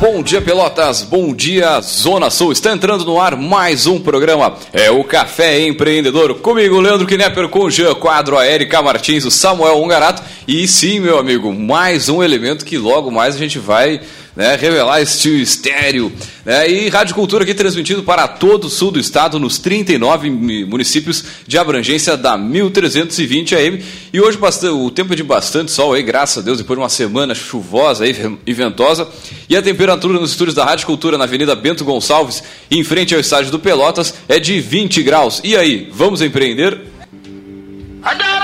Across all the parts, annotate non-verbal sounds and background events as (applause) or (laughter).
Bom dia, Pelotas. Bom dia, Zona Sul. Está entrando no ar mais um programa. É o Café Empreendedor. Comigo, Leandro Knepper, com o Jean Quadro, a Erika Martins, o Samuel Ungarato. E sim, meu amigo, mais um elemento que logo mais a gente vai né, revelar este estéreo. Né, e Rádio Cultura aqui transmitido para todo o sul do estado, nos 39 municípios de abrangência da 1320 AM. E hoje o tempo é de bastante sol aí, graças a Deus, depois de uma semana chuvosa e ventosa. E a temperatura nos estúdios da Rádio Cultura na Avenida Bento Gonçalves, em frente ao estádio do Pelotas, é de 20 graus. E aí, vamos empreender? Café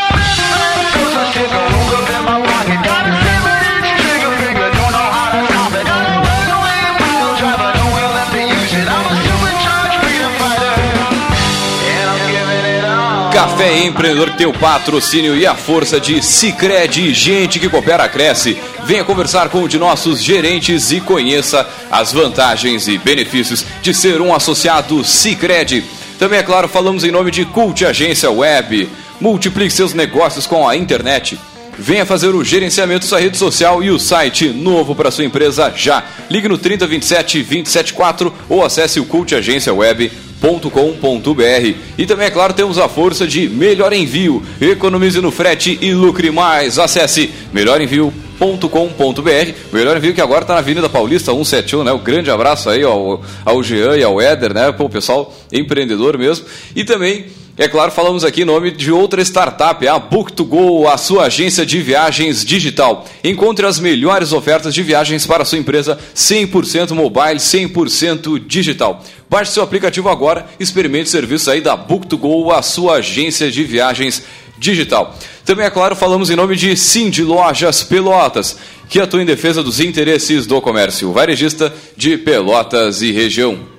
Empreendedor que tem o patrocínio e a força de Cicred, gente que coopera, cresce. Venha conversar com um de nossos gerentes e conheça as vantagens e benefícios de ser um associado Cicred. Também, é claro, falamos em nome de Cult Agência Web. Multiplique seus negócios com a internet. Venha fazer o gerenciamento da sua rede social e o site novo para sua empresa já. Ligue no 3027 274 ou acesse o cultagenciaweb.com.br. E também, é claro, temos a força de Melhor Envio. Economize no frete e lucre mais. Acesse melhorenvio.com.br. Melhor Envio que agora está na Avenida Paulista 171, né? Um grande abraço aí ao, ao Jean e ao Éder, né? Pô, pessoal empreendedor mesmo. E também é claro, falamos aqui em nome de outra startup, a Book2Go, a sua agência de viagens digital. Encontre as melhores ofertas de viagens para a sua empresa 100% mobile, 100% digital. Baixe seu aplicativo agora, experimente o serviço aí da Book2Go, a sua agência de viagens digital. Também, é claro, falamos em nome de Cindy Lojas Pelotas, que atua em defesa dos interesses do comércio varejista de Pelotas e região.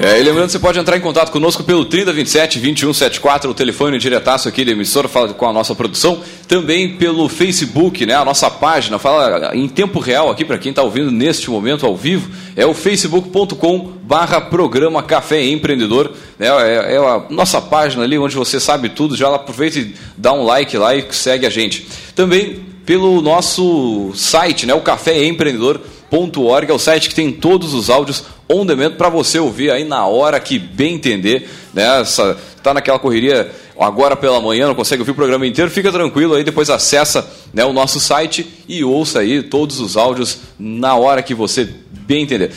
É, e lembrando, você pode entrar em contato conosco pelo 3027 2174, o telefone diretaço aqui da emissora, fala com a nossa produção. Também pelo Facebook, né, a nossa página, fala em tempo real aqui para quem está ouvindo neste momento ao vivo, é o facebook.com barra programa Café Empreendedor. Né, é, é, a nossa página ali onde você sabe tudo, já aproveita e dá um like lá e segue a gente. Também pelo nosso site, né, o Café Empreendedor .org é o site que tem todos os áudios on demand para você ouvir aí na hora que bem entender. Né? Essa, tá naquela correria agora pela manhã, não consegue ouvir o programa inteiro, fica tranquilo aí, depois acessa né, o nosso site e ouça aí todos os áudios na hora que você bem entender.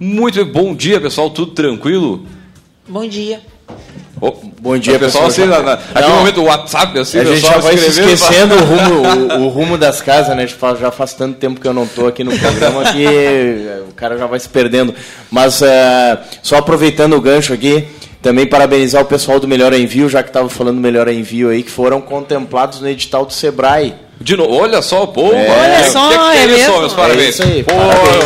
Muito bom dia, pessoal, tudo tranquilo? Bom dia. Bom dia, pessoal. Assim, na, na, aqui no momento o WhatsApp, assim, a gente já vai se esquecendo o rumo, o, o, rumo das casas, né? Já faz tanto tempo que eu não estou aqui no programa que o cara já vai se perdendo. Mas uh, só aproveitando o gancho aqui, também parabenizar o pessoal do Melhor Envio, já que estava falando do Melhor Envio aí, que foram contemplados no edital do Sebrae. De novo, olha só, pô, é, olha só, que, que é, é isso, meus parabéns. É isso aí, parabéns.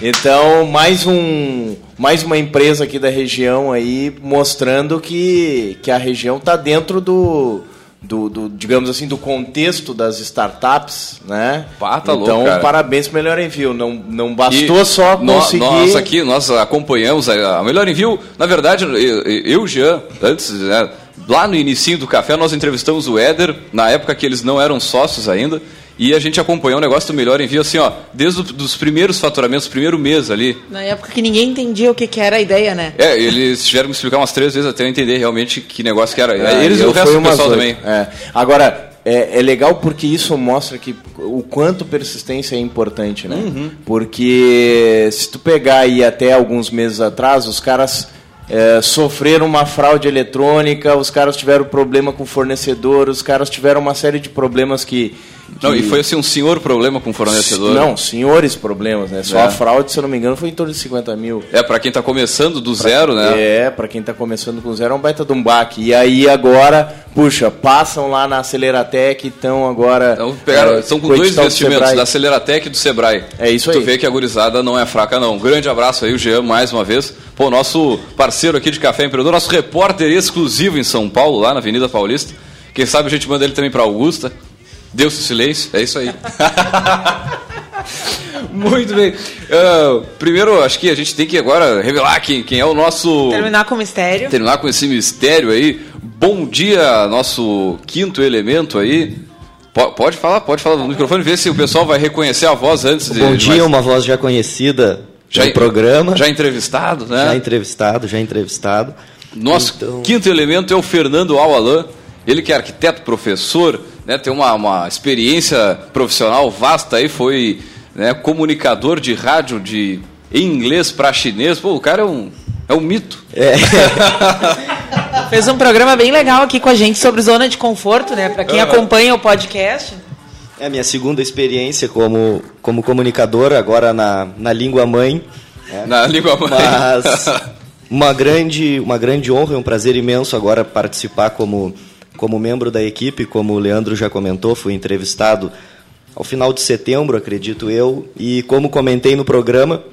Então, mais um mais uma empresa aqui da região aí mostrando que, que a região está dentro do, do, do, digamos assim, do contexto das startups, né? Pá, tá então, louco, parabéns para Melhor Envio. Não, não bastou e só conseguir... Nós aqui, nós acompanhamos a, Melhor Envio. Na verdade, eu, Jean, antes, né, lá no início do café, nós entrevistamos o Éder, na época que eles não eram sócios ainda, e a gente acompanhou o negócio do Melhor Envio, assim, ó, desde os primeiros faturamentos, primeiro mês ali. Na época que ninguém entendia o que, que era a ideia, né? É, eles tiveram que explicar umas três vezes até eu entender realmente que negócio que era. É, eles e o resto do pessoal também. É. Agora, é, é, legal porque isso mostra que o quanto persistência é importante, né? Uhum. Porque se tu pegar aí até alguns meses atrás, os caras é, sofreram uma fraude eletrônica, os caras tiveram problema com o fornecedor, os caras tiveram uma série de problemas que não, e foi assim um senhor problema com o fornecedor? Não, senhores problemas, né? Só é. a fraude, se eu não me engano, foi em torno de 50 mil. É, para quem está começando do pra, zero, né? É, para quem está começando com zero é um baita de um baque. E aí agora, puxa, passam lá na Aceleratec e estão agora... Então, pegaram, é, estão com dois investimentos, da Aceleratec e do Sebrae. É isso tu aí. Tu vê que a gurizada não é fraca, não. Um grande abraço aí, o Jean, mais uma vez. Pô, nosso parceiro aqui de Café Empreendedor, nosso repórter exclusivo em São Paulo, lá na Avenida Paulista. Quem sabe a gente manda ele também para Augusta. Deu-se silêncio, é isso aí. (laughs) Muito bem. Uh, primeiro, acho que a gente tem que agora revelar quem, quem é o nosso. Terminar com o mistério. Terminar com esse mistério aí. Bom dia, nosso quinto elemento aí. Pode falar, pode falar no microfone, ver se o pessoal vai reconhecer a voz antes de. Bom dia, mais... uma voz já conhecida já no programa. Já entrevistado, né? Já entrevistado, já entrevistado. Nosso então... quinto elemento é o Fernando Alalan. Ele que é arquiteto, professor, né, tem uma, uma experiência profissional vasta aí, foi né, comunicador de rádio de em inglês para chinês. Pô, o cara é um, é um mito. É. (laughs) Fez um programa bem legal aqui com a gente sobre zona de conforto, né? Para quem acompanha o podcast. É a minha segunda experiência como, como comunicador, agora na, na língua mãe. Né? Na língua mãe. Mas (laughs) uma grande, uma grande honra e um prazer imenso agora participar como, como membro da equipe, como o Leandro já comentou, fui entrevistado ao final de setembro, acredito eu, e como comentei no programa,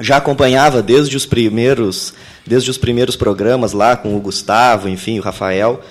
já acompanhava desde os primeiros, desde os primeiros programas lá com o Gustavo, enfim, o Rafael,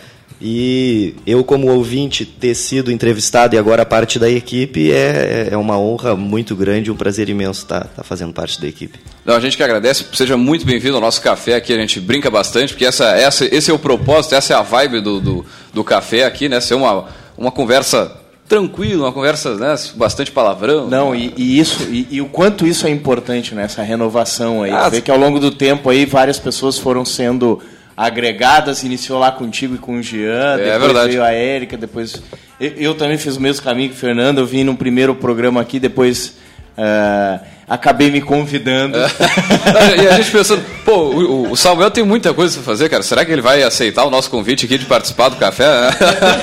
e eu, como ouvinte, ter sido entrevistado e agora parte da equipe é, é uma honra muito grande, um prazer imenso estar, estar fazendo parte da equipe. Não, a gente que agradece, seja muito bem-vindo ao nosso café aqui, a gente brinca bastante, porque essa, essa, esse é o propósito, essa é a vibe do, do, do café aqui, né? Ser uma, uma conversa tranquila, uma conversa né, bastante palavrão. Não, e, e isso, e, e, o quanto isso é importante, né, essa renovação aí. Ah, Vê que ao longo do tempo aí várias pessoas foram sendo agregadas, iniciou lá contigo e com o Jean, é, depois é veio a Érica, depois. Eu, eu, também fiz o mesmo caminho que o Fernando, eu vim no primeiro programa aqui, depois. Uh, acabei me convidando. É. e a gente pensando, pô, o, o, Samuel tem muita coisa para fazer, cara. Será que ele vai aceitar o nosso convite aqui de participar do café?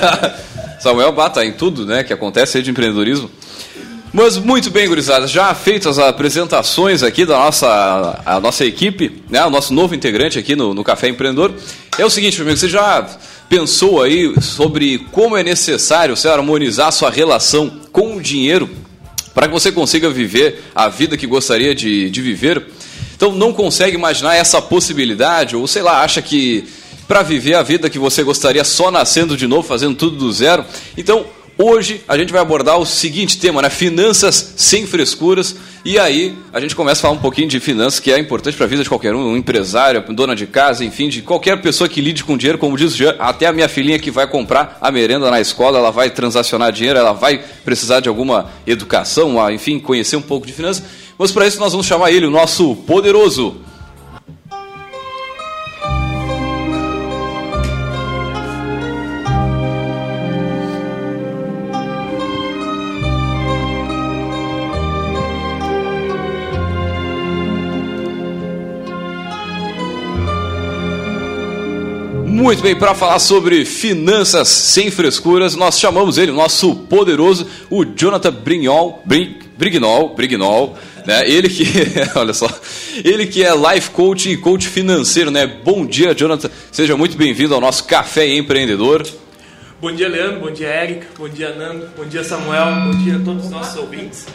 (laughs) Samuel bata em tudo, né, que acontece aí de empreendedorismo. Mas muito bem, gurizada, já feitas as apresentações aqui da nossa, a nossa equipe, né, o nosso novo integrante aqui no, no Café Empreendedor, é o seguinte, meu amigo, você já pensou aí sobre como é necessário você harmonizar sua relação com o dinheiro para que você consiga viver a vida que gostaria de, de viver? Então não consegue imaginar essa possibilidade, ou sei lá, acha que para viver a vida que você gostaria só nascendo de novo, fazendo tudo do zero? Então, Hoje a gente vai abordar o seguinte tema, né? Finanças sem frescuras. E aí a gente começa a falar um pouquinho de finanças, que é importante para a vida de qualquer um, um empresário, dona de casa, enfim, de qualquer pessoa que lide com dinheiro, como diz o Jean, até a minha filhinha que vai comprar a merenda na escola, ela vai transacionar dinheiro, ela vai precisar de alguma educação, enfim, conhecer um pouco de finanças. Mas para isso nós vamos chamar ele, o nosso poderoso Muito bem, para falar sobre finanças sem frescuras, nós chamamos ele, nosso poderoso, o Jonathan Brignol, Brignol, Brignol, né? Ele que, (laughs) olha só, ele que é life coach e coach financeiro, né? Bom dia, Jonathan. Seja muito bem-vindo ao nosso Café Empreendedor. Bom dia, Leandro. Bom dia, Eric. Bom dia, Nando. Bom dia, Samuel. Bom dia a todos os nossos ouvintes.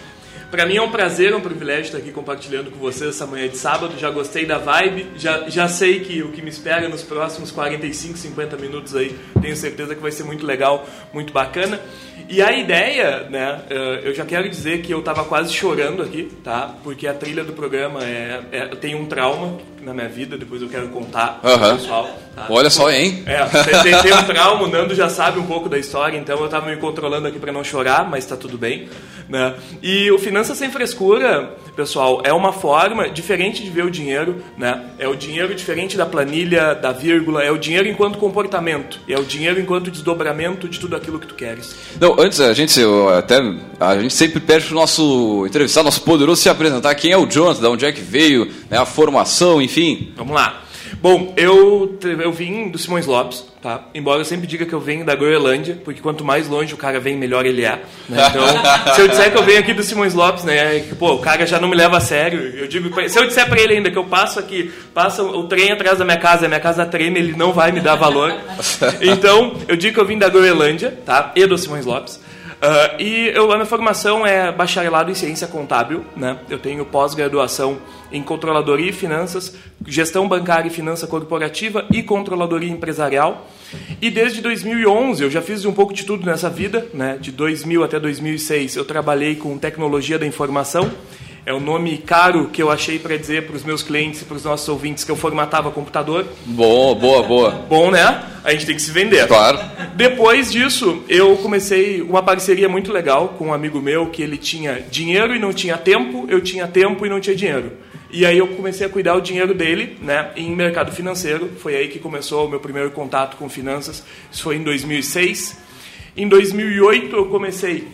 Para mim é um prazer, é um privilégio estar aqui compartilhando com vocês essa manhã de sábado. Já gostei da vibe, já, já sei que o que me espera nos próximos 45, 50 minutos aí, tenho certeza que vai ser muito legal, muito bacana. E a ideia, né, eh, eu já quero dizer que eu estava quase chorando aqui, tá? Porque a trilha do programa é, é tem um trauma na minha vida, depois eu quero contar uhum. pro pessoal. Tá? Olha só, hein? É, tem, tem, um trauma, o Nando já sabe um pouco da história, então eu estava me controlando aqui para não chorar, mas está tudo bem. Né? E o Finanças Sem Frescura, pessoal, é uma forma diferente de ver o dinheiro, né? É o dinheiro diferente da planilha, da vírgula, é o dinheiro enquanto comportamento, é o dinheiro enquanto desdobramento de tudo aquilo que tu queres. Não, antes a gente até a gente sempre pede pro nosso entrevistado, nosso poderoso se apresentar, quem é o Jonathan, de onde é que veio, né, a formação, enfim. Vamos lá. Bom, eu, eu vim do Simões Lopes, tá? Embora eu sempre diga que eu venho da Groenlândia, porque quanto mais longe o cara vem, melhor ele é. Né? Então, se eu disser que eu venho aqui do Simões Lopes, né? É que, pô, o cara já não me leva a sério. Eu digo, se eu disser para ele ainda que eu passo aqui, passa o trem atrás da minha casa, a minha casa treme, ele não vai me dar valor. (laughs) Então, eu digo que eu vim da Groenlândia, tá? E do Simões Lopes. Uh, e eu, a minha formação é bacharelado em ciência contábil, né? Eu tenho pós-graduação em controladoria e finanças, gestão bancária e finança corporativa e controladoria empresarial. E desde 2011 eu já fiz um pouco de tudo nessa vida, né? De 2000 até 2006 eu trabalhei com tecnologia da informação é o nome caro que eu achei para dizer para os meus clientes e para os nossos ouvintes que eu formatava computador. Boa, boa, boa. Bom, né? A gente tem que se vender. Claro. Depois disso, eu comecei uma parceria muito legal com um amigo meu que ele tinha dinheiro e não tinha tempo, eu tinha tempo e não tinha dinheiro. E aí eu comecei a cuidar o dinheiro dele, né, em mercado financeiro. Foi aí que começou o meu primeiro contato com finanças. Isso foi em 2006. Em 2008 eu comecei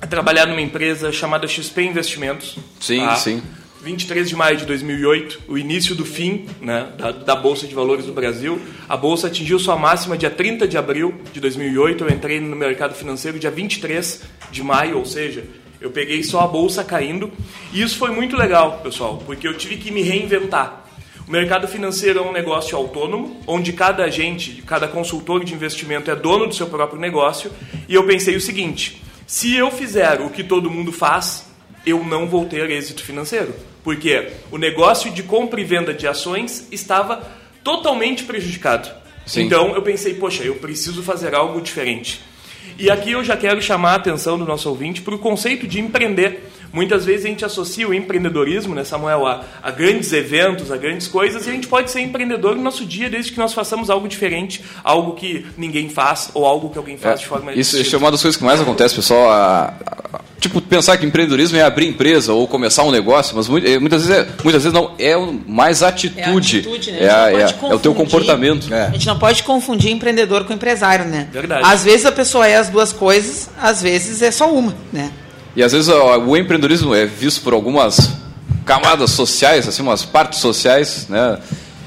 a trabalhar numa empresa chamada XP Investimentos. Sim, tá? sim. 23 de maio de 2008, o início do fim né, da, da, Bolsa de Valores do Brasil. A Bolsa atingiu sua máxima dia 30 de abril de 2008. Eu entrei no mercado financeiro dia 23 de maio, ou seja, eu peguei só a Bolsa caindo. E isso foi muito legal, pessoal, porque eu tive que me reinventar. O mercado financeiro é um negócio autônomo, onde cada agente, cada consultor de investimento é dono do seu próprio negócio. E eu pensei o seguinte se eu fizer o que todo mundo faz, eu não vou ter êxito financeiro. Porque o negócio de compra e venda de ações estava totalmente prejudicado. Sim. Então eu pensei, poxa, eu preciso fazer algo diferente. E aqui eu já quero chamar a atenção do nosso ouvinte para o conceito de empreender. Muitas vezes a gente associa o empreendedorismo, né, Samuel, a, a, grandes eventos, a grandes coisas, e a gente pode ser empreendedor no nosso dia, desde que nós façamos algo diferente, algo que ninguém faz, ou algo que alguém faz é, de forma Isso, isso é uma das coisas que mais acontece, pessoal. A, a, tipo, pensar que empreendedorismo é abrir empresa ou começar um negócio, mas eh, muitas vezes, é, muitas vezes não, é mais atitude. É, atitude, né? é, é, é, o teu comportamento. A gente não pode confundir empreendedor com empresário, né? Verdade. Às vezes a pessoa é as duas coisas, às vezes é só uma, né? E às vezes ó, o empreendedorismo é visto por algumas camadas sociais, assim, umas partes sociais, né?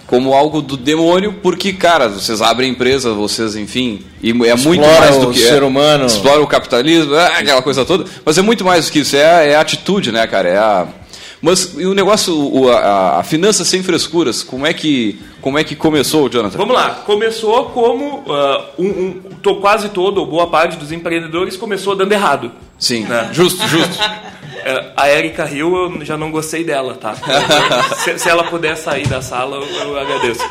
Como algo do demônio, porque, cara, vocês abrem empresa, vocês, enfim, e é explora muito mais do que. o ser humano. Explora o capitalismo, é, aquela coisa toda. Mas é muito mais do que isso, é, é a atitude, né, cara? É a. Mas e o negócio, o, a, a finança sem frescuras, como é que como é que começou, Jonathan? Vamos lá, começou como uh, um, um, tô quase todo ou boa parte dos empreendedores começou dando errado. Sim, né? justo, justo. É, a Erika Hill, eu já não gostei dela, tá? (laughs) se, se, ela puder sair da sala, eu, eu agradeço.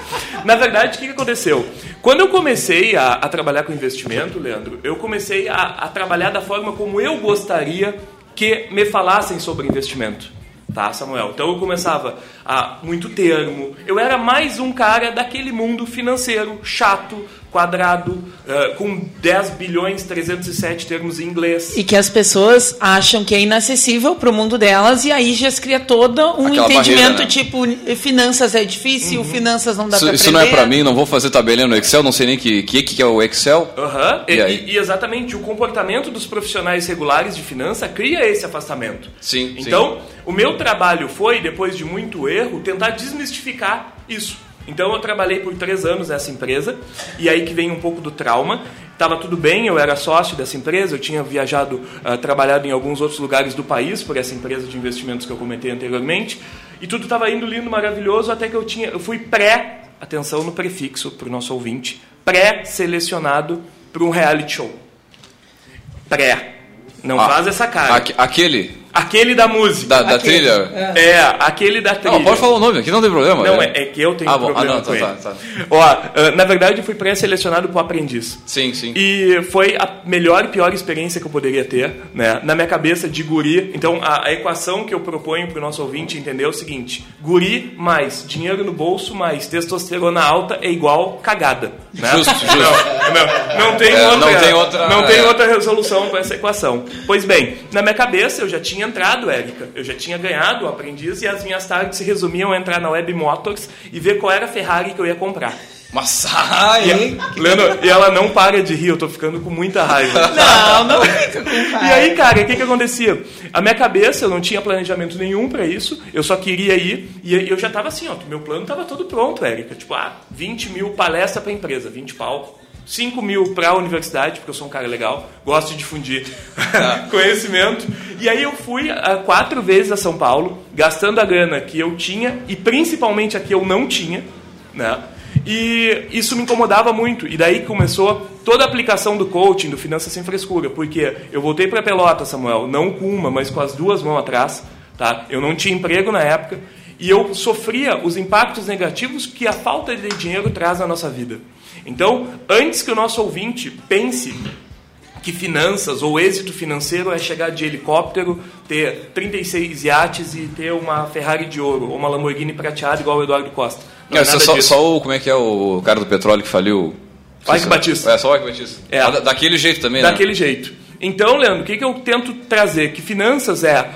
Na verdade, o que, que aconteceu? Quando eu comecei a, a, trabalhar com investimento, Leandro, eu comecei a, a trabalhar da forma como eu gostaria que me falassem sobre investimento tá, Samuel? Então eu começava a muito termo. Eu era mais um cara daquele mundo financeiro chato, quadrado, uh, com 10 bilhões 307 termos em inglês. E que as pessoas acham que é inacessível para o mundo delas e aí já se cria todo um Aquela entendimento barreira, né? tipo finanças é difícil, uhum. finanças não dá para Isso não é para mim, não vou fazer tabelinha no Excel, não sei nem que que, que é o Excel. Uhum. E, e, e, exatamente o comportamento dos profissionais regulares de finança cria esse afastamento. Sim. Então, sim. o meu trabalho foi depois de muito erro tentar desmistificar isso. Então eu trabalhei por três anos nessa empresa, e aí que vem um pouco do trauma. Estava tudo bem, eu era sócio dessa empresa, eu tinha viajado, uh, trabalhado em alguns outros lugares do país por essa empresa de investimentos que eu comentei anteriormente, e tudo estava indo lindo, maravilhoso, até que eu tinha, eu fui pré, atenção no prefixo para o nosso ouvinte, pré-selecionado para um reality show. Pré. Não ah, faz essa cara. Aquele Aquele da música. Da, da trilha? É. é. aquele da trilha. Não, pode falar o nome, aqui não tem problema. Não, é, é que eu tenho ah, problema ah, não, com tá, ele. Tá, tá. Ó, ah, na verdade, eu fui pré-selecionado para aprendiz. Sim, sim. E foi a melhor e pior experiência que eu poderia ter, né? Na minha cabeça, de guri. Então, a, a equação que eu proponho para o nosso ouvinte entender é o seguinte. Guri mais dinheiro no bolso mais testosterona alta é igual cagada. Né? Justo, justo. Não, não, não, tem, é, outra, não tem outra... Não tem é. outra resolução para essa equação. Pois bem, na minha cabeça, eu já tinha entrado, Érica. Eu já tinha ganhado o aprendiz e as minhas tardes se resumiam a entrar na Web Motors e ver qual era a Ferrari que eu ia comprar. Mas ai, e, Leandro, e ela não para de rir, eu tô ficando com muita raiva. Não, não fica com raiva. E aí, cara, o que que acontecia? A minha cabeça, eu não tinha planejamento nenhum para isso, eu só queria ir, e eu já tava assim, ó, meu plano tava todo pronto, Érica. Tipo, ah, 20 mil palestra pra empresa, 20 pau 5 mil para a universidade, porque eu sou um cara legal, gosto de difundir (laughs) conhecimento. E aí eu fui uh, quatro vezes a São Paulo, gastando a grana que eu tinha e principalmente a que eu não tinha, né? E isso me incomodava muito. E daí começou toda a aplicação do coaching, do Finanças Sem Frescura. Porque eu voltei para Pelota, Samuel, não com uma, mas com as duas mãos atrás. Tá? Eu não tinha emprego na época. E eu sofria os impactos negativos que a falta de dinheiro traz na nossa vida. Então, antes que o nosso ouvinte pense que finanças ou êxito financeiro é chegar de helicóptero, ter 36 iates e ter uma Ferrari de ouro ou uma Lamborghini prateada igual o Eduardo Costa. Não, é, só, só, o, como é que é o cara do petróleo que faliu? Ike Batista. É, só o Ike Batista. É. Ah, daquele jeito também, né? Daquele né? jeito. Então, Leandro, o que, que eu tento trazer? Que finanças é...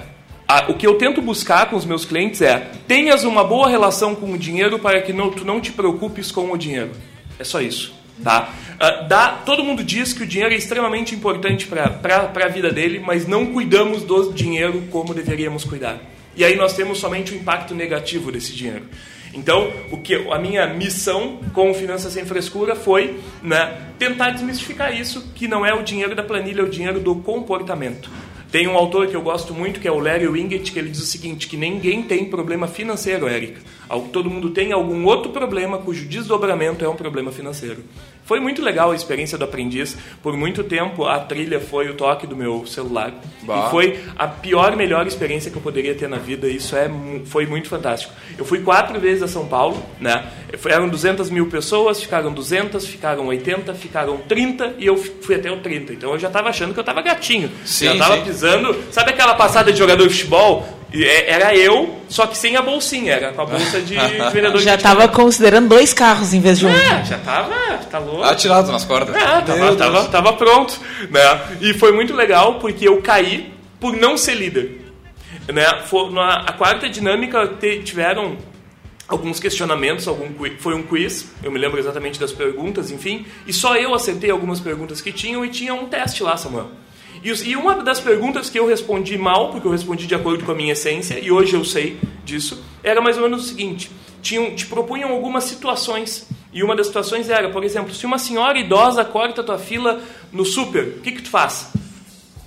O que eu tento buscar com os meus clientes é tenhas uma boa relação com o dinheiro para que não, tu não te preocupes com o dinheiro. É só isso. Tá? Uh, dá, todo mundo diz que o dinheiro é extremamente importante para a vida dele, mas não cuidamos do dinheiro como deveríamos cuidar. E aí nós temos somente o impacto negativo desse dinheiro. Então, o que a minha missão com Finanças Sem Frescura foi né, tentar desmistificar isso, que não é o dinheiro da planilha, é o dinheiro do comportamento. Tem um autor que eu gosto muito, que é o Larry Winget, que ele diz o seguinte, que ninguém tem problema financeiro, Érica. Todo mundo tem algum outro problema cujo desdobramento é um problema financeiro. Foi muito legal a experiência do aprendiz. Por muito tempo a trilha foi o toque do meu celular. Bah. E foi a pior, melhor experiência que eu poderia ter na vida. Isso é, foi muito fantástico. Eu fui quatro vezes a São Paulo, né? Eram 200 mil pessoas, ficaram 200, ficaram 80, ficaram 30 e eu fui até o 30. Então eu já estava achando que eu estava gatinho. Sim, já estava pisando. Sabe aquela passada de jogador de futebol? É, era eu, só que sem a bolsinha, era com a bolsa de, (laughs) vendedor Já estava considerando dois carros em vez de um. É, já estava, tá louco. Atirado nas cordas. É, tava, tava, tava, pronto. Né? E foi muito legal porque eu caí por não ser líder. Né? Foi, na, a quarta dinâmica te, tiveram alguns questionamentos, algum, foi um quiz, eu me lembro exatamente das perguntas, enfim, e só eu acertei algumas perguntas que tinham e tinha um teste lá, Samuel. E, uma das perguntas que eu respondi mal, porque eu respondi de acordo com a minha essência, e hoje eu sei disso, era mais ou menos o seguinte: tinham, te propunham algumas situações. E uma das situações era, por exemplo, se uma senhora idosa corta a tua fila no super, o que, que tu faz?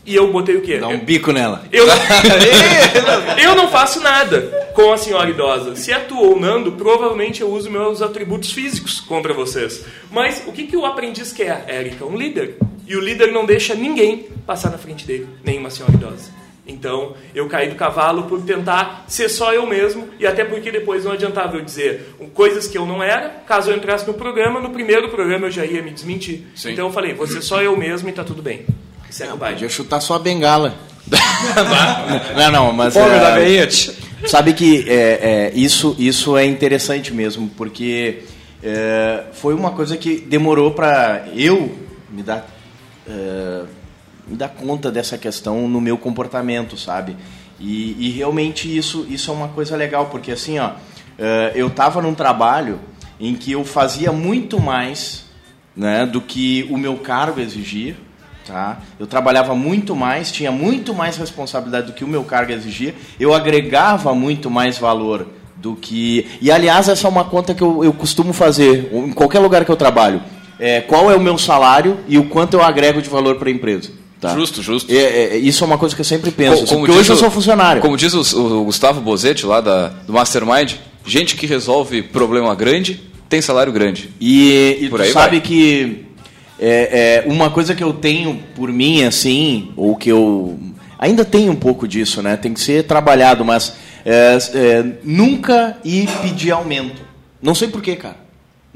E eu botei o quê? Dá um bico nela. Eu, (laughs) eu não faço nada com a senhora idosa. Se é tu ou Nando, provavelmente eu uso meus atributos físicos contra vocês. Mas o que, que o aprendiz quer, Érica? Um líder. E o líder não deixa ninguém passar na frente dele, nem uma senhora idosa. Então, eu caí do cavalo por tentar ser só eu mesmo, e até porque depois não adiantava eu dizer coisas que eu não era. Caso eu entrasse no programa, no primeiro programa eu já ia me desmentir. Sim. Então eu falei, você só eu mesmo e tá tudo bem. Segue não, o Podia chutar só a bengala. (laughs) não, não, mas. Pô, é, sabe que é, é, isso, isso é interessante mesmo, porque é, foi uma coisa que demorou para eu me dar é, me dar conta dessa questão no meu comportamento, sabe? E, e, realmente isso, isso é uma coisa legal, porque assim, ó, é, eu estava num trabalho em que eu fazia muito mais né, do que o meu cargo exigia. Tá? Eu trabalhava muito mais, tinha muito mais responsabilidade do que o meu cargo exigia, eu agregava muito mais valor do que. E aliás, essa é uma conta que eu, eu costumo fazer em qualquer lugar que eu trabalho é, qual é o meu salário e o quanto eu agrego de valor para a empresa. Tá? Justo, justo. É, é, isso é uma coisa que eu sempre penso. Como, como porque hoje o, eu sou funcionário. Como diz o, o Gustavo Bozetti, lá da, do Mastermind, gente que resolve problema grande tem salário grande. E, e por aí sabe vai. que é, é, uma coisa que eu tenho por mim, assim, ou que eu ainda tenho um pouco disso, né? Tem que ser trabalhado, mas é, é nunca ir pedir aumento. Não sei porquê, cara.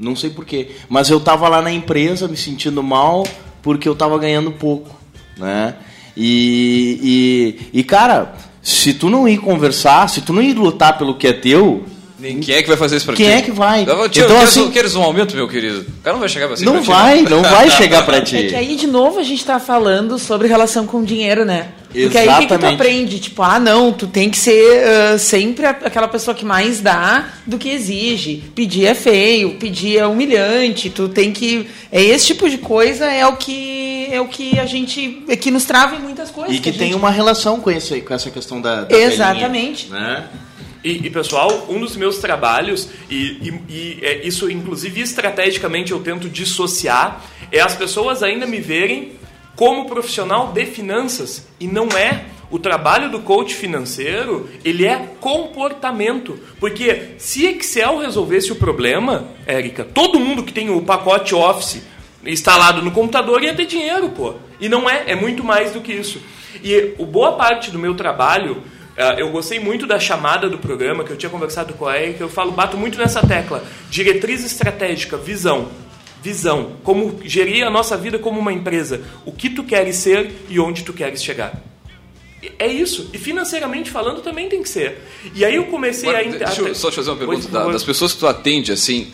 Não sei porquê. Mas eu estava lá na empresa me sentindo mal porque eu estava ganhando pouco. Né? E, e, e, cara, se tu não ir conversar, se tu não ir lutar pelo que é teu, quem é que vai fazer isso pra Quem ti? é que vai? Então, tio, então, queres, assim, queres um aumento, meu querido? O cara não vai chegar pra, não vai, Não (laughs) vai chegar pra ti. É que aí, de novo, a gente tá falando sobre relação com dinheiro, né? Porque Exatamente. aí o que, que tu aprende? Tipo, ah, não, tu tem que ser uh, sempre aquela pessoa que mais dá do que exige. Pedir é feio, pedir é humilhante, tu tem que. É esse tipo de coisa é o que é o que a gente. É que nos trava em muitas coisas. E que, que tem gente... uma relação com, esse, com essa questão da. da Exatamente. né? E, e, pessoal, um dos meus trabalhos, e, e, e é, isso inclusive estrategicamente eu tento dissociar, é as pessoas ainda me verem como profissional de finanças e não é O trabalho do coach financeiro, ele é comportamento. Porque se Excel resolvesse o problema, Érica, todo mundo que tem o pacote Office instalado no computador ia ter dinheiro, pô. E não é, é muito mais do que isso. E boa parte do meu trabalho, eu gostei muito da chamada do programa, que eu tinha conversado com a Érica, eu falo, bato muito nessa tecla. Diretriz estratégica, visão. Visão. Como gerir a nossa vida como uma empresa. O que tu queres ser e onde tu queres chegar. É isso. E financeiramente falando também tem que ser. E aí eu comecei Agora, a... Deixa eu só te fazer uma pergunta. Da, das pessoas que tu atende, assim,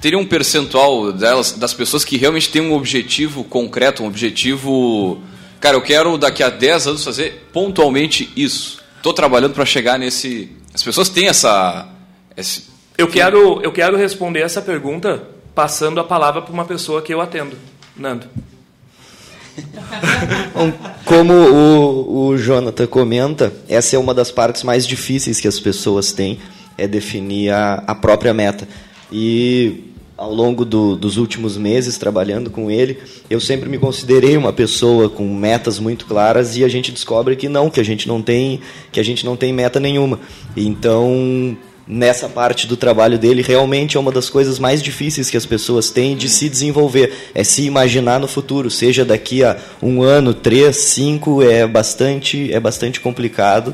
teria um percentual delas, das pessoas que realmente têm um objetivo concreto, um objetivo... Cara, eu quero daqui a 10 anos fazer pontualmente isso. Estou trabalhando para chegar nesse... As pessoas têm essa... Esse... Eu, quero, eu quero responder essa pergunta passando a palavra para uma pessoa que eu atendo. Nando. (laughs) Bom, como o, o Jonathan comenta, essa é uma das partes mais difíceis que as pessoas têm, é definir a, a própria meta. E ao longo do, dos últimos meses trabalhando com ele, eu sempre me considerei uma pessoa com metas muito claras e a gente descobre que não, que a gente não tem, que a gente não tem meta nenhuma. Então, nessa parte do trabalho dele realmente é uma das coisas mais difíceis que as pessoas têm de se desenvolver, é se imaginar no futuro, seja daqui a um ano, três, cinco, é bastante, é bastante complicado.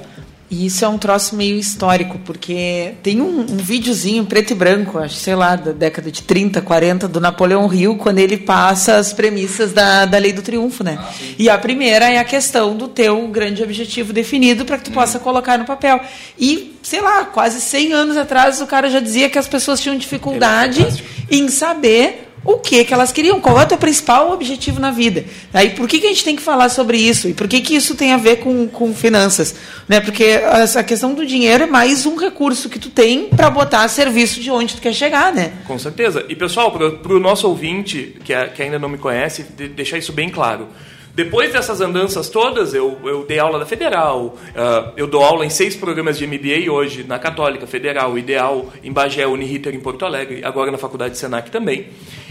E isso é um troço meio histórico, porque tem um, um videozinho preto e branco, acho, sei lá, da década de 30, 40, do Napoleão Hill, quando ele passa as premissas da, da lei do triunfo, né? Ah, e a primeira é a questão do teu grande objetivo definido para que tu hum. possa colocar no papel. E, sei lá, quase 100 anos atrás o cara já dizia que as pessoas tinham dificuldade é em saber o que, que elas queriam, qual é o teu principal objetivo na vida. Aí por que, que a gente tem que falar sobre isso? E por que, que isso tem a ver com, com finanças? Né? Porque essa questão do dinheiro é mais um recurso que tu tem para botar a serviço de onde tu quer chegar, né? Com certeza. E pessoal, para o nosso ouvinte que, é, que ainda não me conhece, de, deixar isso bem claro. Depois dessas andanças todas, eu, eu dei aula da Federal, uh, eu dou aula em seis programas de MBA hoje, na Católica, Federal, Ideal, em Bagé, Uniriter, em Porto Alegre, agora na Faculdade de Senac também.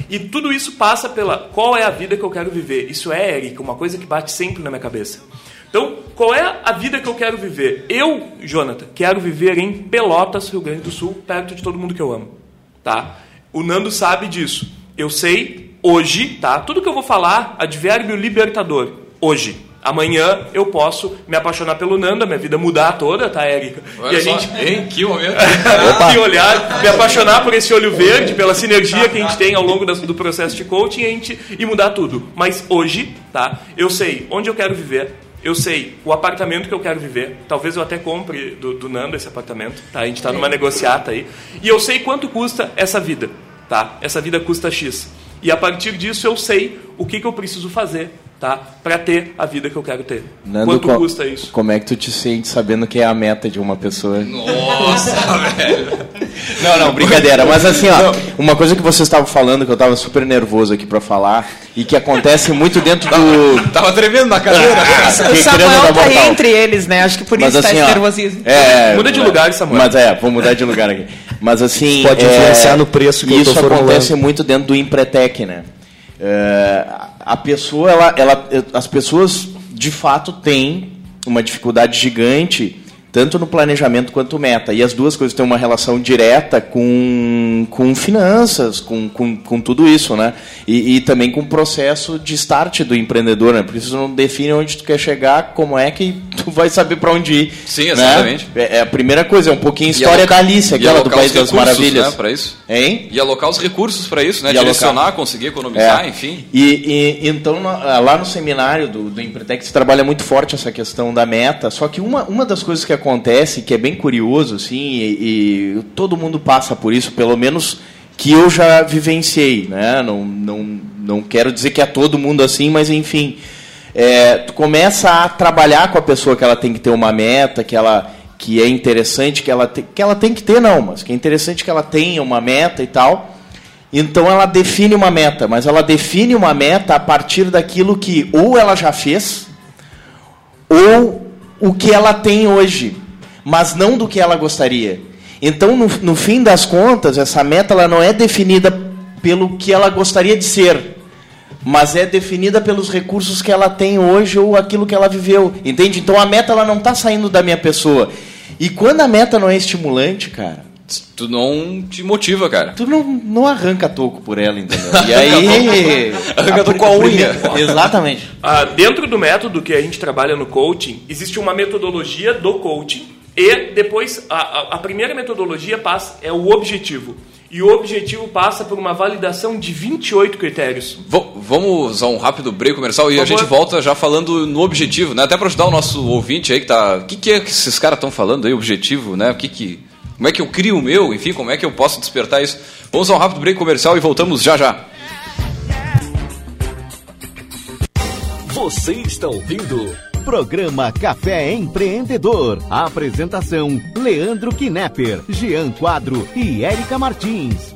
E tudo isso passa pela qual é a vida que eu quero viver. Isso é, Eric, uma coisa que bate sempre na minha cabeça. Então, qual é a vida que eu quero viver? Eu, Jonathan, quero viver em Pelotas, Rio Grande do Sul, perto de todo mundo que eu amo. Tá? O Nando sabe disso. Eu sei hoje, tá? Tudo que eu vou falar, advérbio libertador. Hoje. Amanhã eu posso me apaixonar pelo Nando, a minha vida mudar toda, tá, Érica? Olha e a só, gente. Hein? Que momento! (laughs) que olhar, me apaixonar por esse olho verde, pela sinergia que a gente tem ao longo do processo de coaching e, a gente, e mudar tudo. Mas hoje, tá? Eu sei onde eu quero viver, eu sei o apartamento que eu quero viver. Talvez eu até compre do, do Nando esse apartamento. Tá? A gente está numa negociata aí. E eu sei quanto custa essa vida. Tá? Essa vida custa X. E a partir disso eu sei o que, que eu preciso fazer tá? Para ter a vida que eu quero ter. Nando, Quanto co custa isso? Como é que tu te sente sabendo que é a meta de uma pessoa? Nossa, (laughs) velho. Não, não, brincadeira. Mas assim, ó, uma coisa que vocês estavam falando que eu estava super nervoso aqui para falar e que acontece muito dentro do. tava tremendo na cadeira. Ah, o Samuel tá aí entre eles, né? Acho que por isso mas, assim, tá esse nervosismo. É, Muda de lugar, Samuel. Mas é, vou mudar de lugar aqui. Mas assim. Pode influenciar é, no preço que Isso acontece muito dentro do Empretec, né? É, a pessoa, ela, ela, as pessoas de fato têm uma dificuldade gigante tanto no planejamento quanto meta. E as duas coisas têm uma relação direta com, com finanças, com, com, com tudo isso, né? E, e, também com o processo de start do empreendedor, né? Porque se não define onde tu quer chegar, como é que (laughs) tu vai saber para onde ir. Sim, né? exatamente. Né? É, a primeira coisa, é um pouquinho história da Alice, aquela do País das Maravilhas. Né, para isso. Hein? E alocar os recursos para isso, né? E Direcionar, alocar... conseguir economizar, é. enfim. E, e, então, lá no seminário do, do Empretec, se trabalha muito forte essa questão da meta, só que uma, uma das coisas que acontece, que é bem curioso, assim, e, e, todo mundo passa por isso, pelo menos que eu já vivenciei, né? Não, não, não quero dizer que é todo mundo assim, mas enfim, é, tu começa a trabalhar com a pessoa que ela tem que ter uma meta, que ela que é interessante que ela te, que ela tem que ter não, mas que é interessante que ela tenha uma meta e tal. Então ela define uma meta, mas ela define uma meta a partir daquilo que ou ela já fez ou o que ela tem hoje mas não do que ela gostaria. Então, no, no fim das contas, essa meta ela não é definida pelo que ela gostaria de ser, mas é definida pelos recursos que ela tem hoje ou aquilo que ela viveu, entende? Então a meta ela não está saindo da minha pessoa. E quando a meta não é estimulante, cara, tu não te motiva, cara. Tu não, não arranca toco por ela, entendeu? (laughs) E aí. arranca toco com a unha. (laughs) Exatamente. Ah, dentro do método que a gente trabalha no coaching, existe uma metodologia do coaching e depois a, a, a primeira metodologia passa é o objetivo. E o objetivo passa por uma validação de 28 critérios. V vamos a um rápido break comercial e a gente volta já falando no objetivo, né? Até para ajudar o nosso ouvinte aí que tá. O que, que é que esses caras estão falando aí, objetivo, né? O que que. Como é que eu crio o meu? Enfim, como é que eu posso despertar isso? Vamos a um rápido break comercial e voltamos já já. Você está ouvindo Programa Café Empreendedor. Apresentação: Leandro Knepper, Jean Quadro e Érica Martins.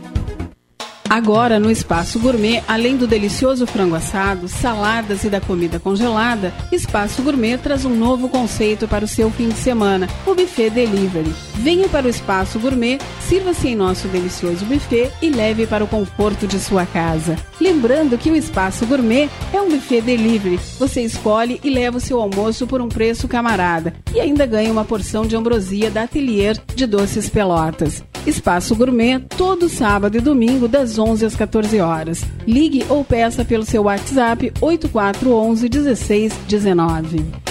Agora, no Espaço Gourmet, além do delicioso frango assado, saladas e da comida congelada, Espaço Gourmet traz um novo conceito para o seu fim de semana, o Buffet Delivery. Venha para o Espaço Gourmet, sirva-se em nosso delicioso buffet e leve para o conforto de sua casa. Lembrando que o Espaço Gourmet é um buffet delivery. Você escolhe e leva o seu almoço por um preço camarada e ainda ganha uma porção de ambrosia da Atelier de Doces Pelotas. Espaço Gourmet, todo sábado e domingo, das 11 às 14 horas. Ligue ou peça pelo seu WhatsApp 8411 1619.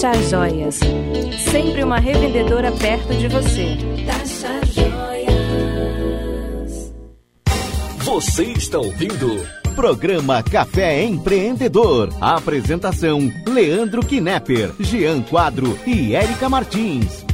Taxa Joias, sempre uma revendedora perto de você. Taxa Joias. Você está ouvindo Programa Café Empreendedor. Apresentação: Leandro Knepper, Jean Quadro e Érica Martins.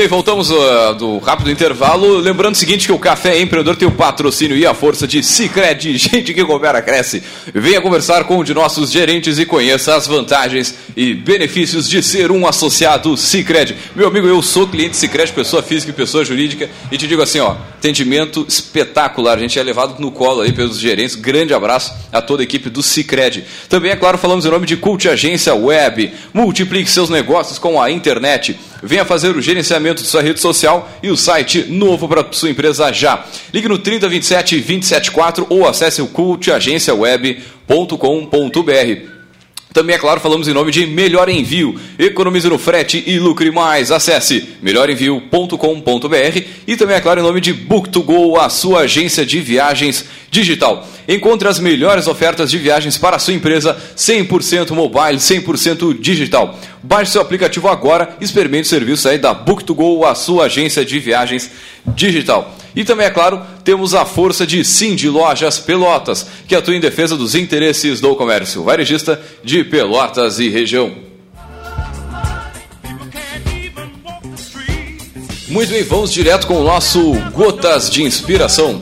Bem, voltamos uh, do rápido intervalo. Lembrando o seguinte, que o Café Empreendedor tem o patrocínio e a força de Cicred, (laughs) gente que coopera, cresce. Venha conversar com um de nossos gerentes e conheça as vantagens e benefícios de ser um associado Cicred. Meu amigo, eu sou cliente Cicred, pessoa física e pessoa jurídica, e te digo assim, ó, atendimento espetacular. A gente é levado no colo aí pelos gerentes. Grande abraço a toda a equipe do Cicred. Também, é claro, falamos em nome de Cult Agência Web. Multiplique seus negócios com a internet. Venha fazer o gerenciamento de sua rede social e o site novo para sua empresa já. Ligue no 3027 274 ou acesse o cultagenciaweb.com.br. Também, é claro, falamos em nome de Melhor Envio. Economize no frete e lucre mais. Acesse melhorenvio.com.br e também, é claro, em nome de Book2Go, a sua agência de viagens digital. Encontre as melhores ofertas de viagens para a sua empresa 100% mobile, 100% digital. Baixe seu aplicativo agora e experimente o serviço aí da Book2Go, a sua agência de viagens digital. E também, é claro, temos a força de Sim de Lojas Pelotas, que atua em defesa dos interesses do comércio varejista de Pelotas e região. Muito bem, vamos direto com o nosso Gotas de Inspiração.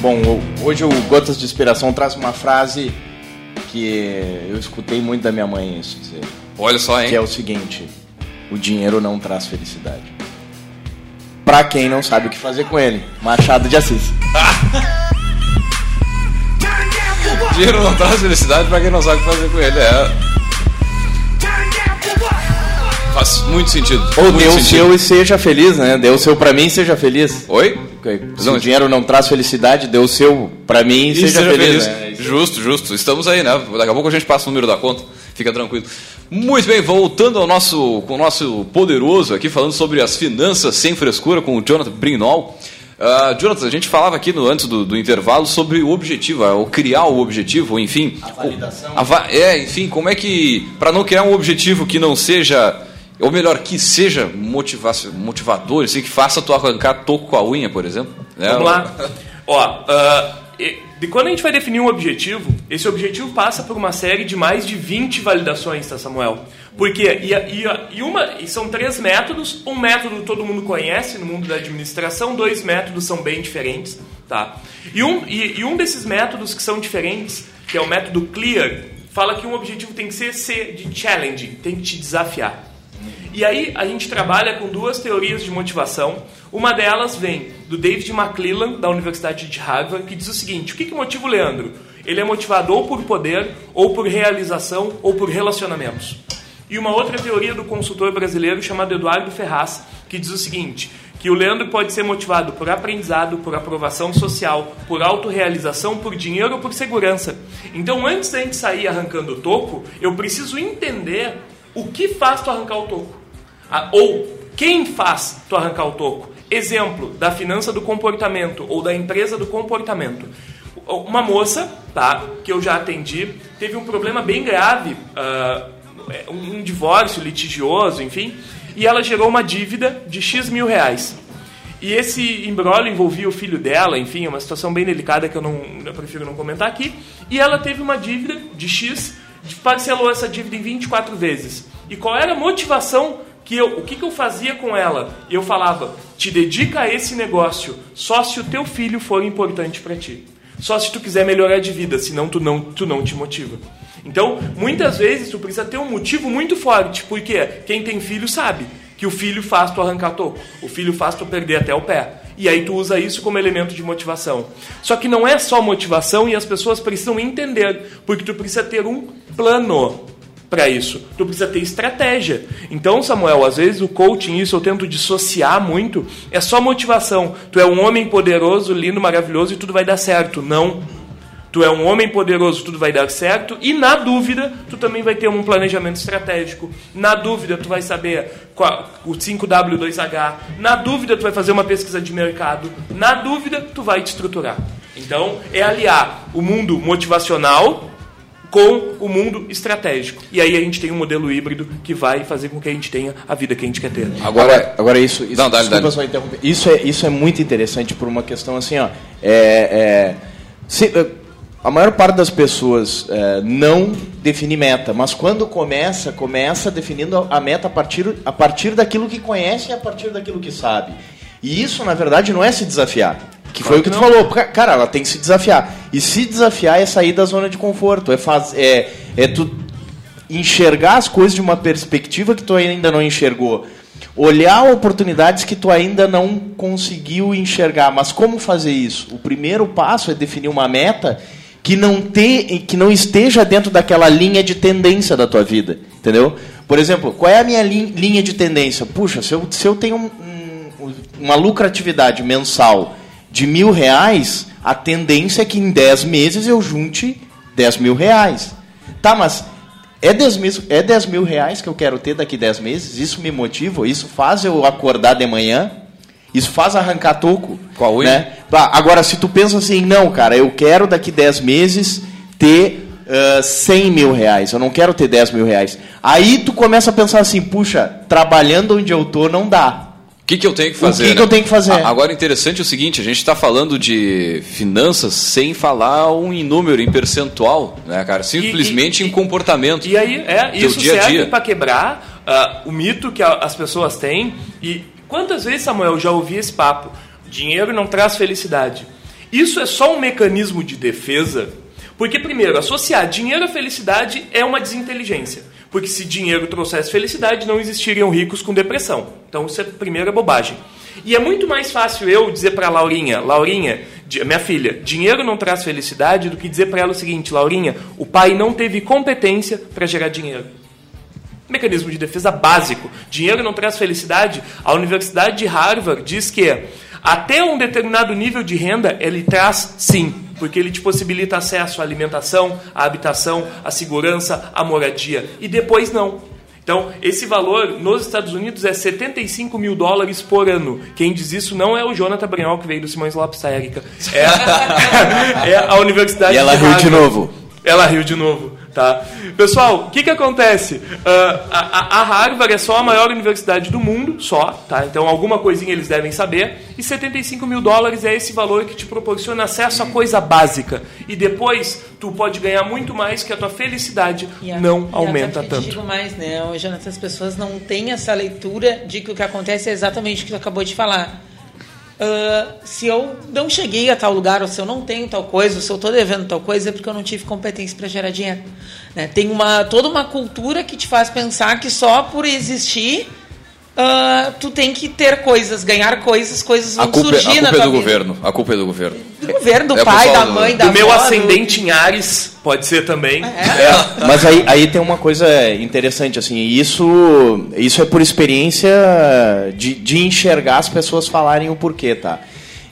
Bom, hoje o Gotas de Inspiração traz uma frase que eu escutei muito da minha mãe isso dizer. Olha só, hein? Que é o seguinte: o dinheiro não traz felicidade. Pra quem não sabe o que fazer com ele, Machado de Assis. (laughs) dinheiro não traz felicidade pra quem não sabe o que fazer com ele, é. Faz muito sentido. Ou muito dê o seu e seja feliz, né? Dê o seu pra mim e seja feliz. Oi? Se não, o dinheiro não traz felicidade, dê o seu pra mim e, seja, seja, feliz. feliz. Né? Justo, justo. Estamos aí, né? Daqui a pouco a gente passa o número da conta. Fica tranquilo. Muito bem, voltando ao nosso, com o nosso poderoso aqui, falando sobre as finanças sem frescura com o Jonathan Brinol. Uh, Jonathan, a gente falava aqui no, antes do, do intervalo sobre o objetivo, ou criar o objetivo, enfim. A validação. A, é, enfim, como é que. Para não criar um objetivo que não seja ou melhor, que seja motivador, assim, que faça tu arrancar toco com a unha, por exemplo. Né? Vamos lá. (laughs) Ó, uh, de quando a gente vai definir um objetivo, esse objetivo passa por uma série de mais de 20 validações, tá, Samuel? Porque e, e, e, uma, e são três métodos. Um método todo mundo conhece no mundo da administração, dois métodos são bem diferentes, tá? E um, e, e um desses métodos que são diferentes, que é o método CLEAR, fala que um objetivo tem que ser, ser de challenge, tem que te desafiar. E aí a gente trabalha com duas teorias de motivação. Uma delas vem do David McClellan, da Universidade de Harvard, que diz o seguinte: o que, que motiva o Leandro? Ele é motivado ou por poder, ou por realização, ou por relacionamentos. E uma outra teoria do consultor brasileiro chamado Eduardo Ferraz, que diz o seguinte: que o Leandro pode ser motivado por aprendizado, por aprovação social, por autorrealização, por dinheiro ou por segurança. Então, antes da gente sair arrancando o toco, eu preciso entender o que faz tu arrancar o toco. Ou quem faz tu arrancar o toco. Exemplo da finança do comportamento ou da empresa do comportamento. Uma moça, tá, que eu já atendi, teve um problema bem grave, uh, um divórcio litigioso, enfim, e ela gerou uma dívida de X mil reais. E esse embrólio envolvia o filho dela, enfim, é uma situação bem delicada que eu, não, eu prefiro não comentar aqui. E ela teve uma dívida de X parcelou essa dívida em 24 vezes. E qual era a motivação que eu, o que, que eu fazia com ela? Eu falava: te dedica a esse negócio só se o teu filho for importante para ti. Só se tu quiser melhorar de vida, senão tu não, tu não te motiva. Então, muitas vezes tu precisa ter um motivo muito forte, porque quem tem filho sabe que o filho faz tu arrancar toco, o filho faz tu perder até o pé. E aí tu usa isso como elemento de motivação. Só que não é só motivação e as pessoas precisam entender, porque tu precisa ter um plano para isso. Tu precisa ter estratégia. Então, Samuel, às vezes o coaching, isso eu tento dissociar muito, é só motivação. Tu é um homem poderoso, lindo, maravilhoso e tudo vai dar certo. Não. Tu é um homem poderoso, tudo vai dar certo. E na dúvida, tu também vai ter um planejamento estratégico. Na dúvida, tu vai saber qual, o 5W2H. Na dúvida, tu vai fazer uma pesquisa de mercado. Na dúvida, tu vai te estruturar. Então, é aliar o mundo motivacional com o mundo estratégico. E aí a gente tem um modelo híbrido que vai fazer com que a gente tenha a vida que a gente quer ter. Agora, agora isso, isso, não, dale, dale. isso, é, isso é muito interessante por uma questão assim, ó, é, é se, a maior parte das pessoas é, não define meta, mas quando começa, começa definindo a meta a partir, a partir daquilo que conhece e a partir daquilo que sabe. E isso, na verdade, não é se desafiar. Que claro foi o que, que tu falou. Cara, ela tem que se desafiar. E se desafiar é sair da zona de conforto. É, faz, é, é tu enxergar as coisas de uma perspectiva que tu ainda não enxergou. Olhar oportunidades que tu ainda não conseguiu enxergar. Mas como fazer isso? O primeiro passo é definir uma meta que não, te, que não esteja dentro daquela linha de tendência da tua vida, entendeu? Por exemplo, qual é a minha linha de tendência? Puxa, se eu, se eu tenho um, um, uma lucratividade mensal de mil reais, a tendência é que em 10 meses eu junte 10 mil reais. Tá, mas é 10, mil, é 10 mil reais que eu quero ter daqui 10 meses? Isso me motiva? Isso faz eu acordar de manhã? Isso faz arrancar toco. Qual né? Agora, se tu pensa assim, não, cara, eu quero daqui 10 meses ter uh, 100 mil reais, eu não quero ter 10 mil reais. Aí tu começa a pensar assim, puxa, trabalhando onde eu tô não dá. O que, que eu tenho que fazer? O que, né? que eu tenho que fazer? Agora, interessante é o seguinte: a gente está falando de finanças sem falar um em número, em percentual, né, cara? Simplesmente e, e, em comportamento. E aí, é, isso dia serve para quebrar uh, o mito que a, as pessoas têm e Quantas vezes, Samuel, eu já ouvi esse papo? Dinheiro não traz felicidade. Isso é só um mecanismo de defesa, porque, primeiro, associar dinheiro à felicidade é uma desinteligência. Porque se dinheiro trouxesse felicidade, não existiriam ricos com depressão. Então, isso é primeira bobagem. E é muito mais fácil eu dizer para Laurinha, Laurinha, minha filha, dinheiro não traz felicidade, do que dizer para ela o seguinte, Laurinha, o pai não teve competência para gerar dinheiro. Mecanismo de defesa básico. Dinheiro não traz felicidade. A Universidade de Harvard diz que até um determinado nível de renda ele traz sim, porque ele te possibilita acesso à alimentação, à habitação, à segurança, à moradia. E depois não. Então, esse valor nos Estados Unidos é 75 mil dólares por ano. Quem diz isso não é o Jonathan Brunel, que veio do Simões Lopes da Érica. É, (laughs) é a Universidade E ela de riu de novo. Ela riu de novo. Tá? Pessoal, o que, que acontece? Uh, a, a, Harvard é só a maior universidade do mundo, só, tá? Então alguma coisinha eles devem saber. E 75 mil dólares é esse valor que te proporciona acesso a coisa básica. E depois tu pode ganhar muito mais que a tua felicidade a, não aumenta tanto. Eu digo mais, né? Jonathan, as pessoas não têm essa leitura de que o que acontece é exatamente o que tu acabou de falar Uh, se eu não cheguei a tal lugar, ou se eu não tenho tal coisa, ou se eu estou devendo tal coisa, é porque eu não tive competência para gerar dinheiro. Né? Tem uma, toda uma cultura que te faz pensar que só por existir uh, tu tem que ter coisas, ganhar coisas, coisas vão culpa, surgir na tua é do vida. governo. A culpa é do governo. Do governo, do é pai, da mãe, do, da Do meu ascendente em Ares, pode ser também. É. É, mas aí, aí tem uma coisa interessante, assim, isso, isso é por experiência de, de enxergar as pessoas falarem o porquê, tá?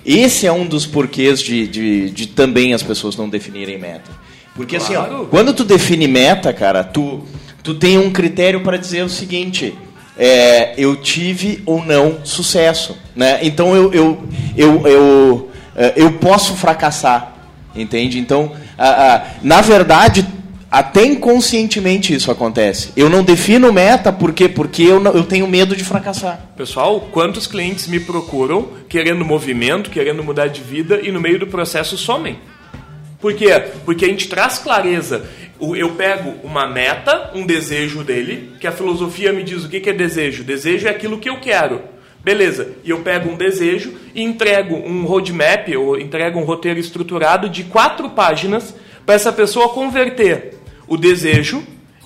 Esse é um dos porquês de, de, de também as pessoas não definirem meta. Porque claro. assim, ó, quando tu define meta, cara, tu, tu tem um critério para dizer o seguinte: é, eu tive ou não sucesso. Né? Então eu, eu, eu, eu, é, eu posso fracassar. Entende? Então, na verdade, até inconscientemente isso acontece. Eu não defino meta porque porque eu, não, eu tenho medo de fracassar. Pessoal, quantos clientes me procuram querendo movimento, querendo mudar de vida e no meio do processo somem? Por quê? Porque a gente traz clareza eu pego uma meta, um desejo dele, que a filosofia me diz o que é desejo. Desejo é aquilo que eu quero. Beleza, e eu pego um desejo e entrego um roadmap, ou entrego um roteiro estruturado de quatro páginas para essa pessoa converter o desejo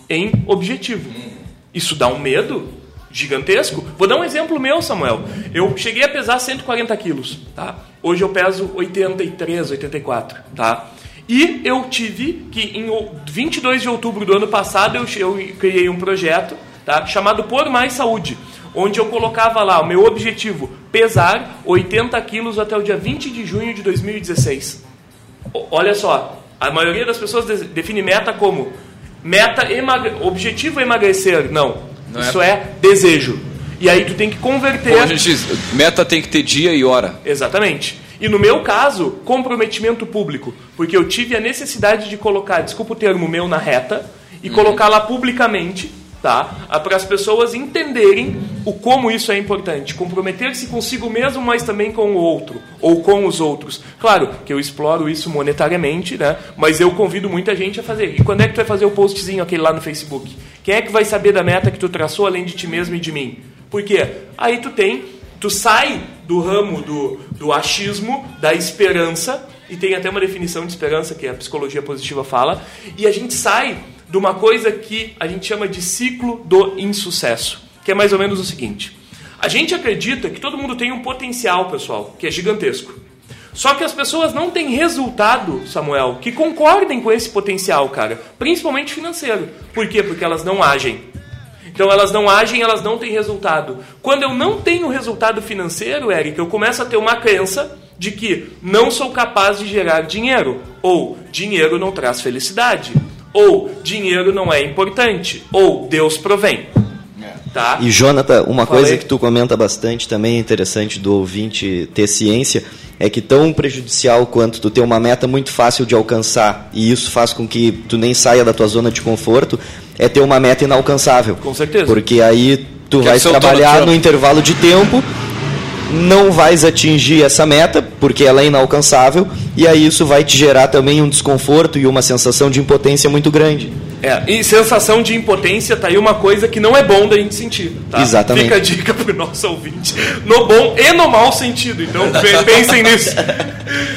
em objetivo. Isso dá um medo gigantesco. Vou dar um exemplo meu, Samuel. Eu cheguei a pesar 140 quilos, tá? Hoje eu peso 83, 84, tá? E eu tive que, em 22 de outubro do ano passado, eu, eu criei um projeto tá, chamado Por Mais Saúde, onde eu colocava lá o meu objetivo, pesar 80 quilos até o dia 20 de junho de 2016. Olha só, a maioria das pessoas define meta como meta emagre... objetivo emagrecer. Não, Não é isso é... é desejo. E aí tu tem que converter. Bom, gente, meta tem que ter dia e hora. Exatamente. E no meu caso, comprometimento público, porque eu tive a necessidade de colocar, desculpa o termo meu, na reta e uhum. colocar lá publicamente tá? Para as pessoas entenderem o como isso é importante, comprometer-se consigo mesmo, mas também com o outro ou com os outros. Claro que eu exploro isso monetariamente, né? Mas eu convido muita gente a fazer. E quando é que tu vai fazer o postzinho aquele lá no Facebook? Quem é que vai saber da meta que tu traçou além de ti mesmo e de mim? Por quê? Aí tu tem, tu sai do ramo do, do achismo, da esperança, e tem até uma definição de esperança que a psicologia positiva fala, e a gente sai de uma coisa que a gente chama de ciclo do insucesso, que é mais ou menos o seguinte: a gente acredita que todo mundo tem um potencial, pessoal, que é gigantesco. Só que as pessoas não têm resultado, Samuel, que concordem com esse potencial, cara, principalmente financeiro. Por quê? Porque elas não agem. Então elas não agem, elas não têm resultado. Quando eu não tenho resultado financeiro, Eric, eu começo a ter uma crença de que não sou capaz de gerar dinheiro, ou dinheiro não traz felicidade, ou dinheiro não é importante, ou Deus provém. Tá? E Jonathan, uma Falei. coisa que tu comenta bastante também é interessante do ouvinte ter ciência é que tão prejudicial quanto tu ter uma meta muito fácil de alcançar e isso faz com que tu nem saia da tua zona de conforto é ter uma meta inalcançável. Com certeza. Porque aí tu vai trabalhar no intervalo de tempo não vais atingir essa meta, porque ela é inalcançável, e aí isso vai te gerar também um desconforto e uma sensação de impotência muito grande. É, e sensação de impotência tá aí uma coisa que não é bom da gente sentir. Tá? Exatamente. Fica a dica pro nosso ouvinte. No bom e no mau sentido. Então (laughs) pensem nisso.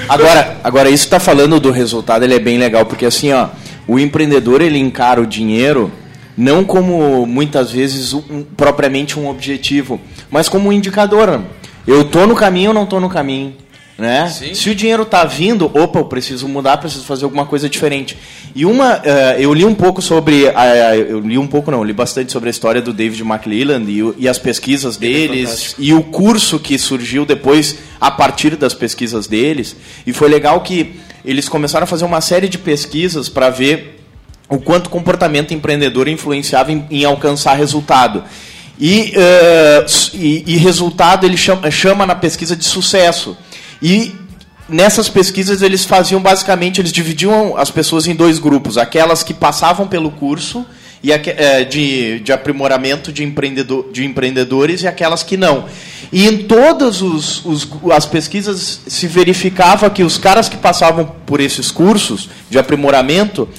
Agora, agora isso tá falando do resultado, ele é bem legal, porque assim, ó, o empreendedor ele encara o dinheiro não como muitas vezes um, propriamente um objetivo, mas como um indicador. Eu tô no caminho ou não tô no caminho? Né? Se o dinheiro está vindo, opa, eu preciso mudar, preciso fazer alguma coisa diferente. E uma, uh, eu li um pouco sobre, uh, eu li um pouco não, li bastante sobre a história do David McLelland e, e as pesquisas é deles é e o curso que surgiu depois a partir das pesquisas deles. E foi legal que eles começaram a fazer uma série de pesquisas para ver o quanto o comportamento empreendedor influenciava em, em alcançar resultado. E, uh, e, e, resultado ele chama, chama na pesquisa de sucesso. E nessas pesquisas eles faziam basicamente, eles dividiam as pessoas em dois grupos. Aquelas que passavam pelo curso e uh, de, de aprimoramento de, empreendedor, de empreendedores e aquelas que não. E em todas os, os, as pesquisas se verificava que os caras que passavam por esses cursos de aprimoramento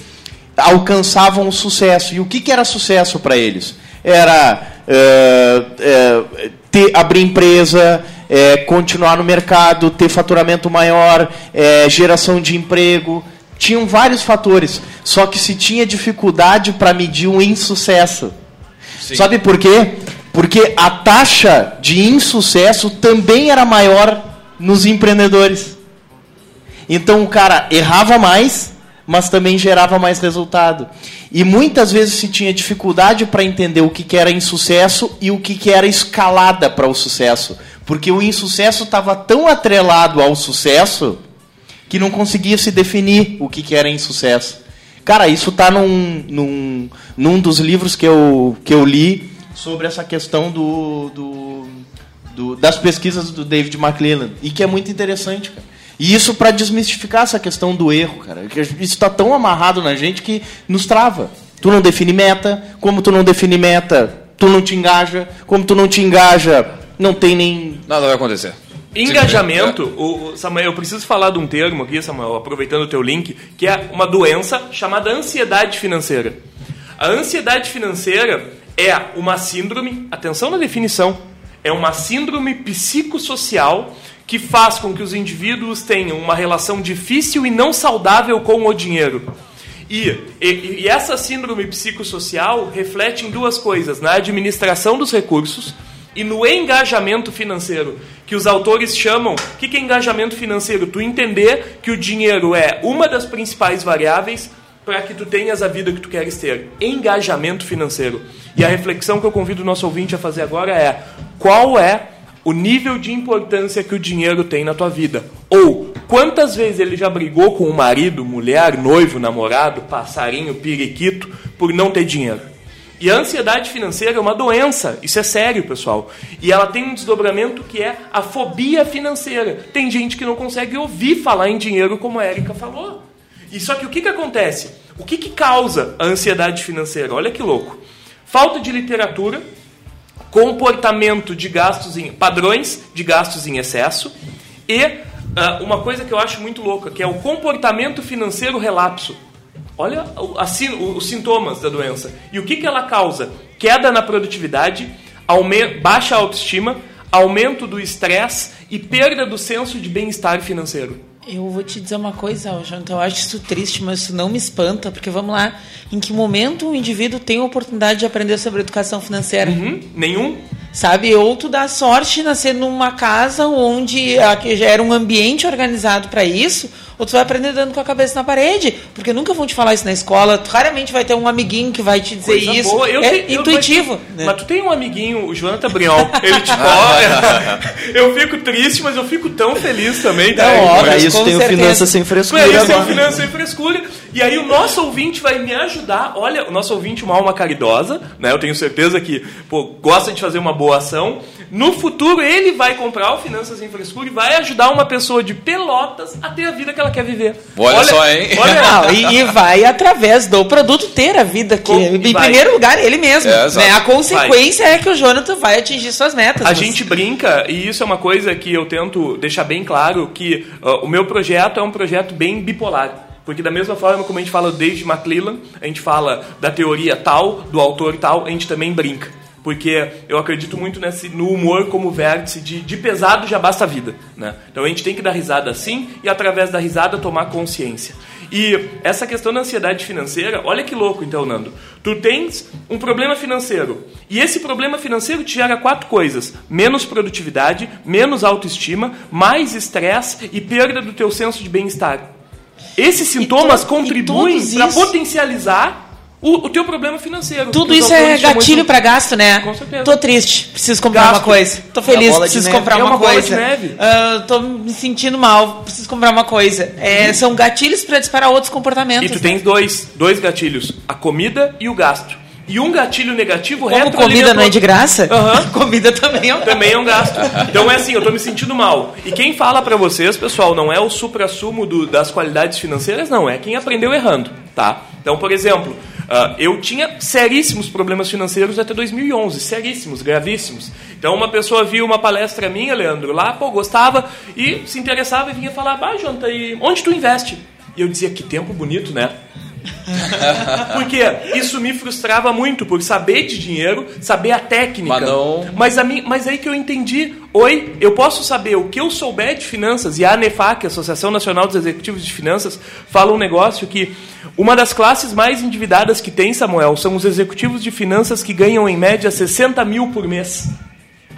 alcançavam o sucesso. E o que, que era sucesso para eles? Era é, é, ter, abrir empresa, é, continuar no mercado, ter faturamento maior, é, geração de emprego. Tinham vários fatores, só que se tinha dificuldade para medir o insucesso. Sim. Sabe por quê? Porque a taxa de insucesso também era maior nos empreendedores. Então o cara errava mais, mas também gerava mais resultado. E muitas vezes se tinha dificuldade para entender o que, que era insucesso e o que, que era escalada para o sucesso. Porque o insucesso estava tão atrelado ao sucesso que não conseguia se definir o que, que era insucesso. Cara, isso está num, num, num dos livros que eu, que eu li sobre essa questão do, do, do das pesquisas do David McClellan. E que é muito interessante, cara. E isso para desmistificar essa questão do erro, cara. Isso está tão amarrado na gente que nos trava. Tu não define meta, como tu não define meta, tu não te engaja, como tu não te engaja, não tem nem. Nada vai acontecer. Engajamento, o, Samuel, eu preciso falar de um termo aqui, Samuel, aproveitando o teu link, que é uma doença chamada ansiedade financeira. A ansiedade financeira é uma síndrome, atenção na definição, é uma síndrome psicossocial que faz com que os indivíduos tenham uma relação difícil e não saudável com o dinheiro. E, e, e, essa síndrome psicossocial reflete em duas coisas: na administração dos recursos e no engajamento financeiro, que os autores chamam. O que é engajamento financeiro? Tu entender que o dinheiro é uma das principais variáveis para que tu tenhas a vida que tu queres ter. Engajamento financeiro. E a reflexão que eu convido o nosso ouvinte a fazer agora é: qual é o nível de importância que o dinheiro tem na tua vida. Ou quantas vezes ele já brigou com o marido, mulher, noivo, namorado, passarinho, periquito por não ter dinheiro. E a ansiedade financeira é uma doença, isso é sério, pessoal. E ela tem um desdobramento que é a fobia financeira. Tem gente que não consegue ouvir falar em dinheiro, como a Erika falou. E só que o que, que acontece? O que, que causa a ansiedade financeira? Olha que louco. Falta de literatura, comportamento de gastos em padrões de gastos em excesso e uh, uma coisa que eu acho muito louca, que é o comportamento financeiro relapso. Olha os sintomas da doença. E o que, que ela causa? Queda na produtividade, baixa autoestima, aumento do estresse e perda do senso de bem-estar financeiro. Eu vou te dizer uma coisa, Jonathan, eu acho isso triste, mas isso não me espanta, porque vamos lá, em que momento um indivíduo tem a oportunidade de aprender sobre educação financeira? Uhum, nenhum. Sabe, ou tu dá sorte de nascer numa casa onde já era um ambiente organizado para isso, ou tu vai aprender dando com a cabeça na parede, porque nunca vão te falar isso na escola. Tu raramente vai ter um amiguinho que vai te dizer Coisa isso. Boa. Eu é te, intuitivo. Eu, mas, né? mas, tu tem um amiguinho, o Jonathan Briol, ele te olha. (laughs) eu fico triste, mas eu fico tão feliz também. Não, óbvio, isso tem o Finanças Sem Frescura. Isso tem o Finanças Sem Frescura. E aí o nosso ouvinte vai me ajudar. Olha, o nosso ouvinte, uma alma caridosa, né? Eu tenho certeza que pô, gosta de fazer uma boa ação. No futuro, ele vai comprar o Finanças Sem Frescura e vai ajudar uma pessoa de Pelotas a ter a vida que ela quer viver. Olha, olha só, hein? Olha, (laughs) Não, e, e, vai através do produto ter a vida que, Com, em vai. primeiro lugar, ele mesmo. É, né? A consequência vai. é que o Jonathan vai atingir suas metas. A mas... gente brinca, e isso é uma coisa que eu tento deixar bem claro, que uh, o meu projeto é um projeto bem bipolar. Porque da mesma forma como a gente fala do David McClellan, a gente fala da teoria tal, do autor tal, a gente também brinca. Porque eu acredito muito nesse, no humor como vértice de, de pesado já basta a vida. Né? Então a gente tem que dar risada assim e através da risada tomar consciência. E essa questão da ansiedade financeira, olha que louco então, Nando. Tu tens um problema financeiro. E esse problema financeiro te gera quatro coisas: menos produtividade, menos autoestima, mais estresse e perda do teu senso de bem-estar. Esses sintomas contribuem para potencializar o, o teu problema financeiro. Tudo isso é gatilho para gasto, né? Com certeza. Tô triste, preciso comprar gasto. uma coisa. Tô feliz, preciso comprar uma, é uma coisa. Uh, tô me sentindo mal, preciso comprar uma coisa. É, hum. São gatilhos para disparar outros comportamentos. E tu né? tens dois, dois gatilhos: a comida e o gasto. E um gatilho negativo Como comida não é de graça? Uhum. (laughs) comida também é um Também é um gasto. Então é assim, eu estou me sentindo mal. E quem fala para vocês, pessoal, não é o supra-sumo das qualidades financeiras, não. É quem aprendeu errando, tá? Então, por exemplo, uh, eu tinha seríssimos problemas financeiros até 2011. Seríssimos, gravíssimos. Então, uma pessoa viu uma palestra minha, Leandro, lá, pô, gostava e se interessava e vinha falar, bah, Jonta, e onde tu investe? E eu dizia, que tempo bonito, né? (laughs) Porque isso me frustrava muito, por saber de dinheiro, saber a técnica. Mas, não... mas, a mim, mas aí que eu entendi. Oi, eu posso saber o que eu souber de finanças, e a ANEFAC, a Associação Nacional dos Executivos de Finanças, fala um negócio que uma das classes mais endividadas que tem, Samuel, são os executivos de finanças que ganham em média 60 mil por mês.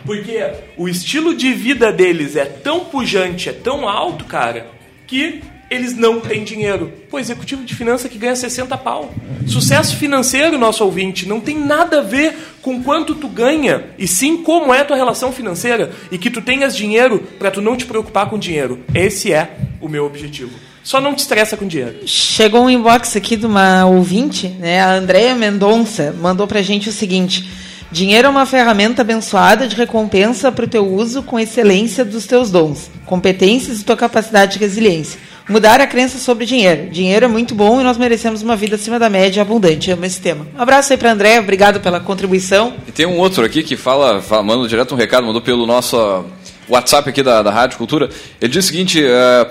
Porque o estilo de vida deles é tão pujante, é tão alto, cara, que eles não têm dinheiro. Pô, executivo de finanças que ganha 60 pau. Sucesso financeiro, nosso ouvinte, não tem nada a ver com quanto tu ganha, e sim como é a tua relação financeira e que tu tenhas dinheiro para tu não te preocupar com dinheiro. Esse é o meu objetivo. Só não te estressa com dinheiro. Chegou um inbox aqui de uma ouvinte, né? A Andrea Mendonça mandou pra gente o seguinte: Dinheiro é uma ferramenta abençoada de recompensa para o teu uso com excelência dos teus dons, competências e tua capacidade de resiliência. Mudar a crença sobre dinheiro. Dinheiro é muito bom e nós merecemos uma vida acima da média abundante. Amo esse tema. Um abraço aí para André, obrigado pela contribuição. E tem um outro aqui que fala, fala manda direto um recado, mandou pelo nosso WhatsApp aqui da, da Rádio Cultura. Ele diz o seguinte: uh,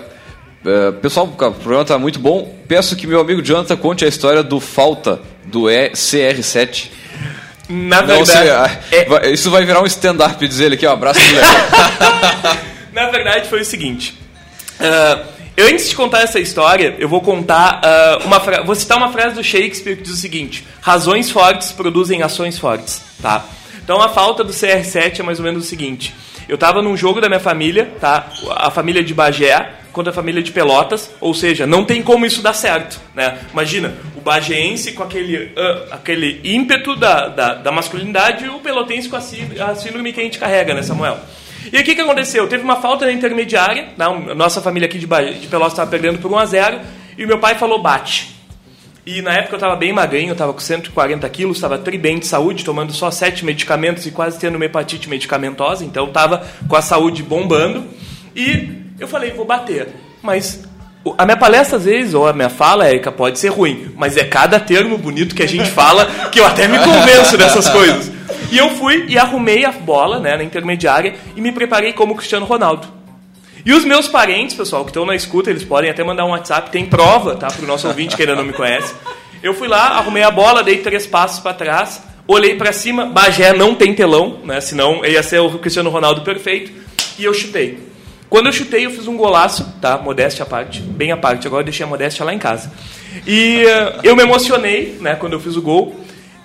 uh, pessoal, o programa está muito bom. Peço que meu amigo Jonathan conte a história do Falta do ECR7. Na verdade. Não, é... Isso vai virar um stand-up, dizer ele aqui, um abraço (laughs) Na verdade, foi o seguinte. Uh, Antes de contar essa história, eu vou contar uh, uma fra... vou citar uma frase do Shakespeare que diz o seguinte: razões fortes produzem ações fortes, tá? Então a falta do CR7 é mais ou menos o seguinte: eu estava num jogo da minha família, tá? A família de Bagé contra a família de Pelotas, ou seja, não tem como isso dar certo, né? Imagina, o bageense com aquele, uh, aquele ímpeto da, da, da, masculinidade e o pelotense com a síndrome que a gente carrega, né, Samuel? E o que, que aconteceu? Teve uma falta na intermediária, não, nossa família aqui de, de Pelotas estava perdendo por 1 a 0 e meu pai falou bate. E na época eu estava bem magrinho, eu estava com 140 quilos, estava bem de saúde, tomando só sete medicamentos e quase tendo uma hepatite medicamentosa, então estava com a saúde bombando. E eu falei, vou bater. Mas a minha palestra, às vezes, ou a minha fala, Érica, pode ser ruim, mas é cada termo bonito que a gente fala que eu até me convenço dessas coisas. E eu fui e arrumei a bola né, na intermediária e me preparei como Cristiano Ronaldo. E os meus parentes, pessoal, que estão na escuta, eles podem até mandar um WhatsApp, tem prova, tá? Para o nosso ouvinte que ainda não me conhece. Eu fui lá, arrumei a bola, dei três passos para trás, olhei para cima, Bagé não tem telão, né? Senão ia ser o Cristiano Ronaldo perfeito, e eu chutei. Quando eu chutei, eu fiz um golaço, tá? Modéstia à parte, bem à parte. Agora eu deixei a modéstia lá em casa. E uh, eu me emocionei, né, quando eu fiz o gol.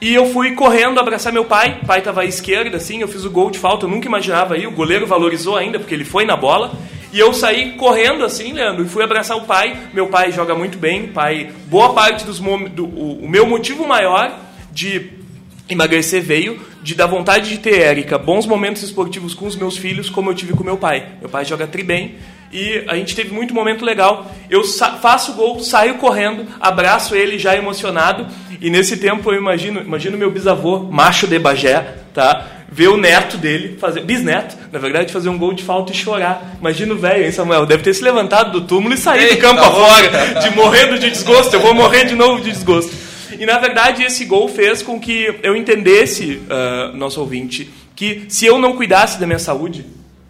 E eu fui correndo abraçar meu pai. O pai estava à esquerda, assim. Eu fiz o gol de falta. Eu nunca imaginava aí. O goleiro valorizou ainda, porque ele foi na bola. E eu saí correndo assim, Leandro, e fui abraçar o pai. Meu pai joga muito bem. Pai, boa parte dos do, o, o meu motivo maior de emagrecer veio de dar vontade de ter, Érica, bons momentos esportivos com os meus filhos, como eu tive com meu pai. Meu pai joga tri bem e a gente teve muito momento legal. Eu faço o gol, saio correndo, abraço ele já emocionado e nesse tempo eu imagino, imagino meu bisavô, macho de Bagé, tá? Ver o neto dele, fazer, bisneto, na verdade, fazer um gol de falta e chorar. Imagina o velho, hein, Samuel? Deve ter se levantado do túmulo e saído do campo tá afora, de morrendo de desgosto. Eu vou morrer de novo de desgosto. E na verdade esse gol fez com que eu entendesse, uh, nosso ouvinte, que se eu não cuidasse da minha saúde,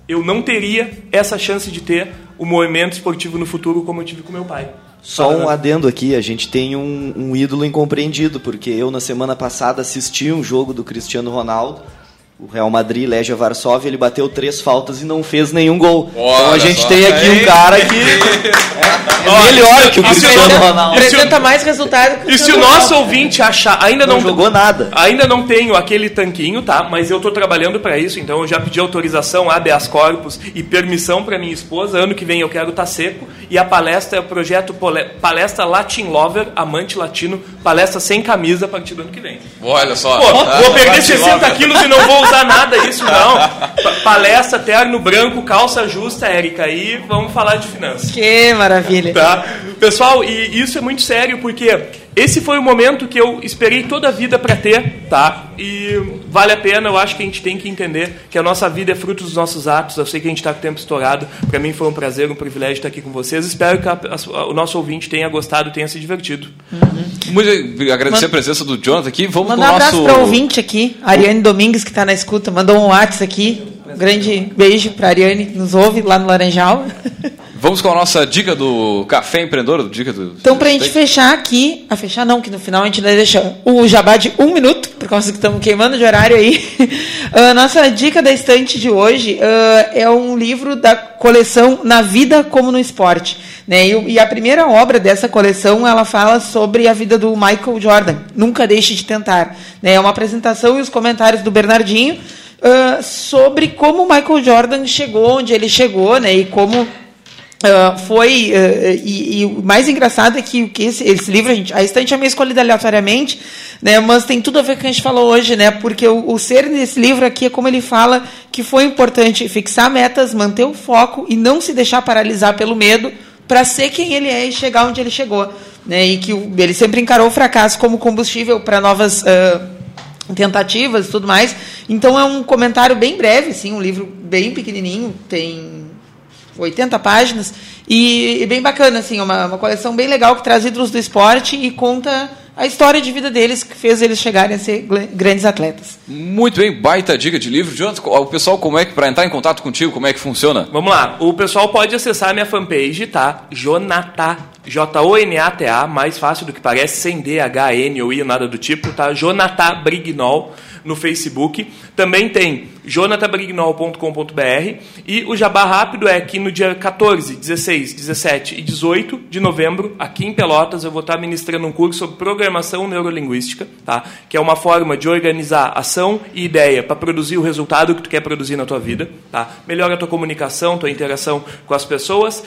eu não teria essa chance de ter o movimento esportivo no futuro como eu tive com meu pai. Só um adendo aqui, a gente tem um, um ídolo incompreendido, porque eu na semana passada assisti um jogo do Cristiano Ronaldo o Real Madrid, Legia Varsóvia, ele bateu três faltas e não fez nenhum gol. Olha então a gente só. tem aqui um cara que (laughs) é, é melhor que o Cristiano Ronaldo. Apresenta mais resultado. E se o nosso ouvinte achar, ainda não, não, jogou nada. Ainda não tenho aquele tanquinho, tá? Mas eu estou trabalhando para isso, então eu já pedi autorização, habeas corpus e permissão para minha esposa. Ano que vem eu quero estar tá seco e a palestra é o projeto Palestra Latin Lover, amante latino, palestra sem camisa a partir do ano que vem. Olha só. Pô, vou perder 60 quilos e não vou usar nada isso, não. Palestra, terno branco, calça justa, Érica. Aí vamos falar de finanças. Que maravilha. Tá? Pessoal, e isso é muito sério porque esse foi o momento que eu esperei toda a vida para ter, tá? E vale a pena, eu acho que a gente tem que entender que a nossa vida é fruto dos nossos atos. Eu sei que a gente está com o tempo estourado. Para mim foi um prazer, um privilégio estar aqui com vocês. Espero que a, a, o nosso ouvinte tenha gostado, tenha se divertido. Uhum. Muito agradecer a presença do Jonathan aqui. Vamos Mandar um abraço para o ouvinte aqui, Ariane Domingues, que está na escuta, mandou um WhatsApp aqui. Um grande beijo para Ariane, que nos ouve lá no Laranjal. (laughs) Vamos com a nossa dica do café empreendedor, dica do. Então, para a gente fechar aqui, a fechar não, que no final a gente deixa o jabá de um minuto, por causa que estamos queimando de horário aí. A (laughs) nossa dica da estante de hoje uh, é um livro da coleção Na Vida como no Esporte. Né? E, e, a primeira obra dessa coleção ela fala sobre a vida do Michael Jordan. Nunca deixe de tentar. Né? É uma apresentação e os comentários do Bernardinho uh, sobre como o Michael Jordan chegou onde ele chegou, né? E como Uh, foi uh, e, e, o mais engraçado é que, que esse, esse, livro a, gente, a estante é meio escolhida aleatoriamente né mas tem tudo a ver com o que a gente falou hoje né porque o, o ser desse livro aqui é como ele fala que foi importante fixar metas manter o foco e não se deixar paralisar pelo medo para ser quem ele é e chegar onde ele chegou né e que o, ele sempre encarou o fracasso como combustível para novas uh, tentativas e tudo mais. Então é um comentário bem breve sim um livro bem pequenininho tem 80 páginas, e, e bem bacana, assim, uma, uma coleção bem legal que traz ídolos do esporte e conta a história de vida deles que fez eles chegarem a ser grandes atletas. Muito bem, baita dica de livro. Jonathan, o pessoal, como é que, para entrar em contato contigo, como é que funciona? Vamos lá, o pessoal pode acessar a minha fanpage, tá? Jonathan, J-O-N-A-T-A, mais fácil do que parece, sem D, H, N ou I, nada do tipo, tá? Jonathan Brignol no Facebook. Também tem jonatabrignol.com.br e o jabá rápido é que no dia 14, 16, 17 e 18 de novembro, aqui em Pelotas, eu vou estar ministrando um curso sobre programação neurolinguística, tá? que é uma forma de organizar ação e ideia para produzir o resultado que tu quer produzir na tua vida. Tá? Melhora a tua comunicação, tua interação com as pessoas.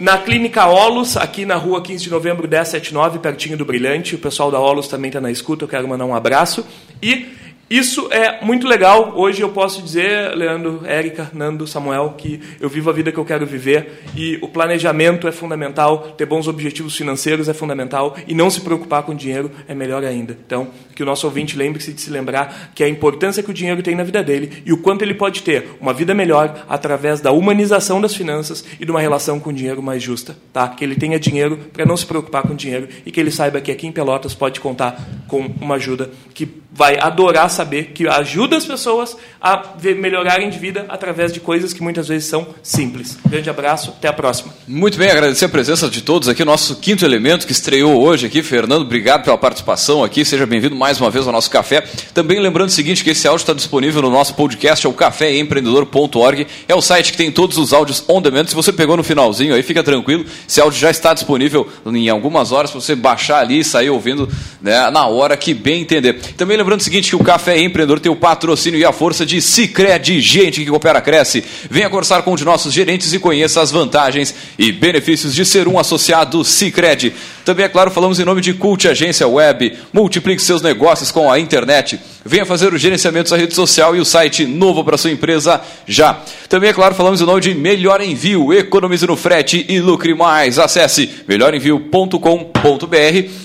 Na Clínica Olos, aqui na rua 15 de novembro, 1079, pertinho do Brilhante. O pessoal da Olos também está na escuta, eu quero mandar um abraço. E Isso é muito legal. Hoje eu posso dizer, Leandro, Érica, Nando, Samuel, que eu vivo a vida que eu quero viver e o planejamento é fundamental, ter bons objetivos financeiros é fundamental e não se preocupar com dinheiro é melhor ainda. Então, que o nosso ouvinte lembre-se de se lembrar que a importância que o dinheiro tem na vida dele e o quanto ele pode ter uma vida melhor através da humanização das finanças e de uma relação com o dinheiro mais justa, tá? Que ele tenha dinheiro para não se preocupar com dinheiro e que ele saiba que aqui em Pelotas pode contar com uma ajuda que vai adorar saber que ajuda as pessoas a melhorarem de vida através de coisas que muitas vezes são simples. Grande abraço, até a próxima. Muito bem, agradecer a presença de todos aqui, nosso quinto elemento que estreou hoje aqui. Fernando, obrigado pela participação aqui, seja bem-vindo mais uma vez ao nosso café. Também lembrando o seguinte, que esse áudio está disponível no nosso podcast, é o caféempreendedor.org, é o site que tem todos os áudios on demand. Se você pegou no finalzinho aí, fica tranquilo, esse áudio já está disponível em algumas horas para você baixar ali e sair ouvindo né, na hora que bem entender. Também lembrando o seguinte, que o Café Empreendedor tem o patrocínio e a força de Cicred, gente que coopera, cresce. Venha conversar com um de nossos gerentes e conheça as vantagens e benefícios de ser um associado Cicred. Também, é claro, falamos em nome de Cult Agência Web. Multiplique seus negócios com a internet. Venha fazer o gerenciamento da rede social e o site novo para sua empresa já. Também, é claro, falamos em nome de Melhor Envio. Economize no frete e lucre mais. Acesse melhorenvio.com.br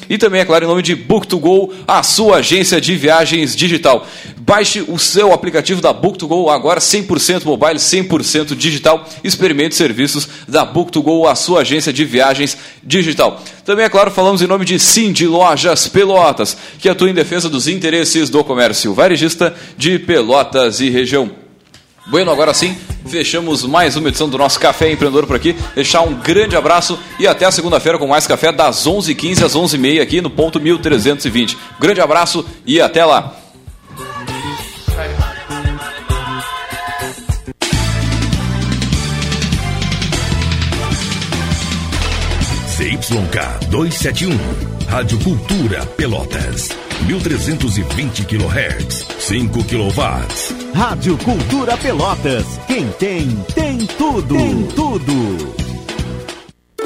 e também, é claro, em nome de Book2Go, a sua agência de viagens digital. Baixe o seu aplicativo da Book2Go agora 100% mobile, 100% digital. Experimente serviços da Book2Go, a sua agência de viagens digital. Também, é claro, falamos em nome de de Lojas Pelotas, que atua em defesa dos interesses do comércio varejista de Pelotas e região. Bueno, agora sim, fechamos mais uma edição do nosso Café Empreendedor por aqui. Deixar um grande abraço e até a segunda-feira com mais café das 11h15 às 11h30 aqui no ponto 1320. Grande abraço e até lá. 271, Rádio Cultura Pelotas. 1320 kHz, 5 kW. Rádio Cultura Pelotas. Quem tem, tem tudo. Tem tudo.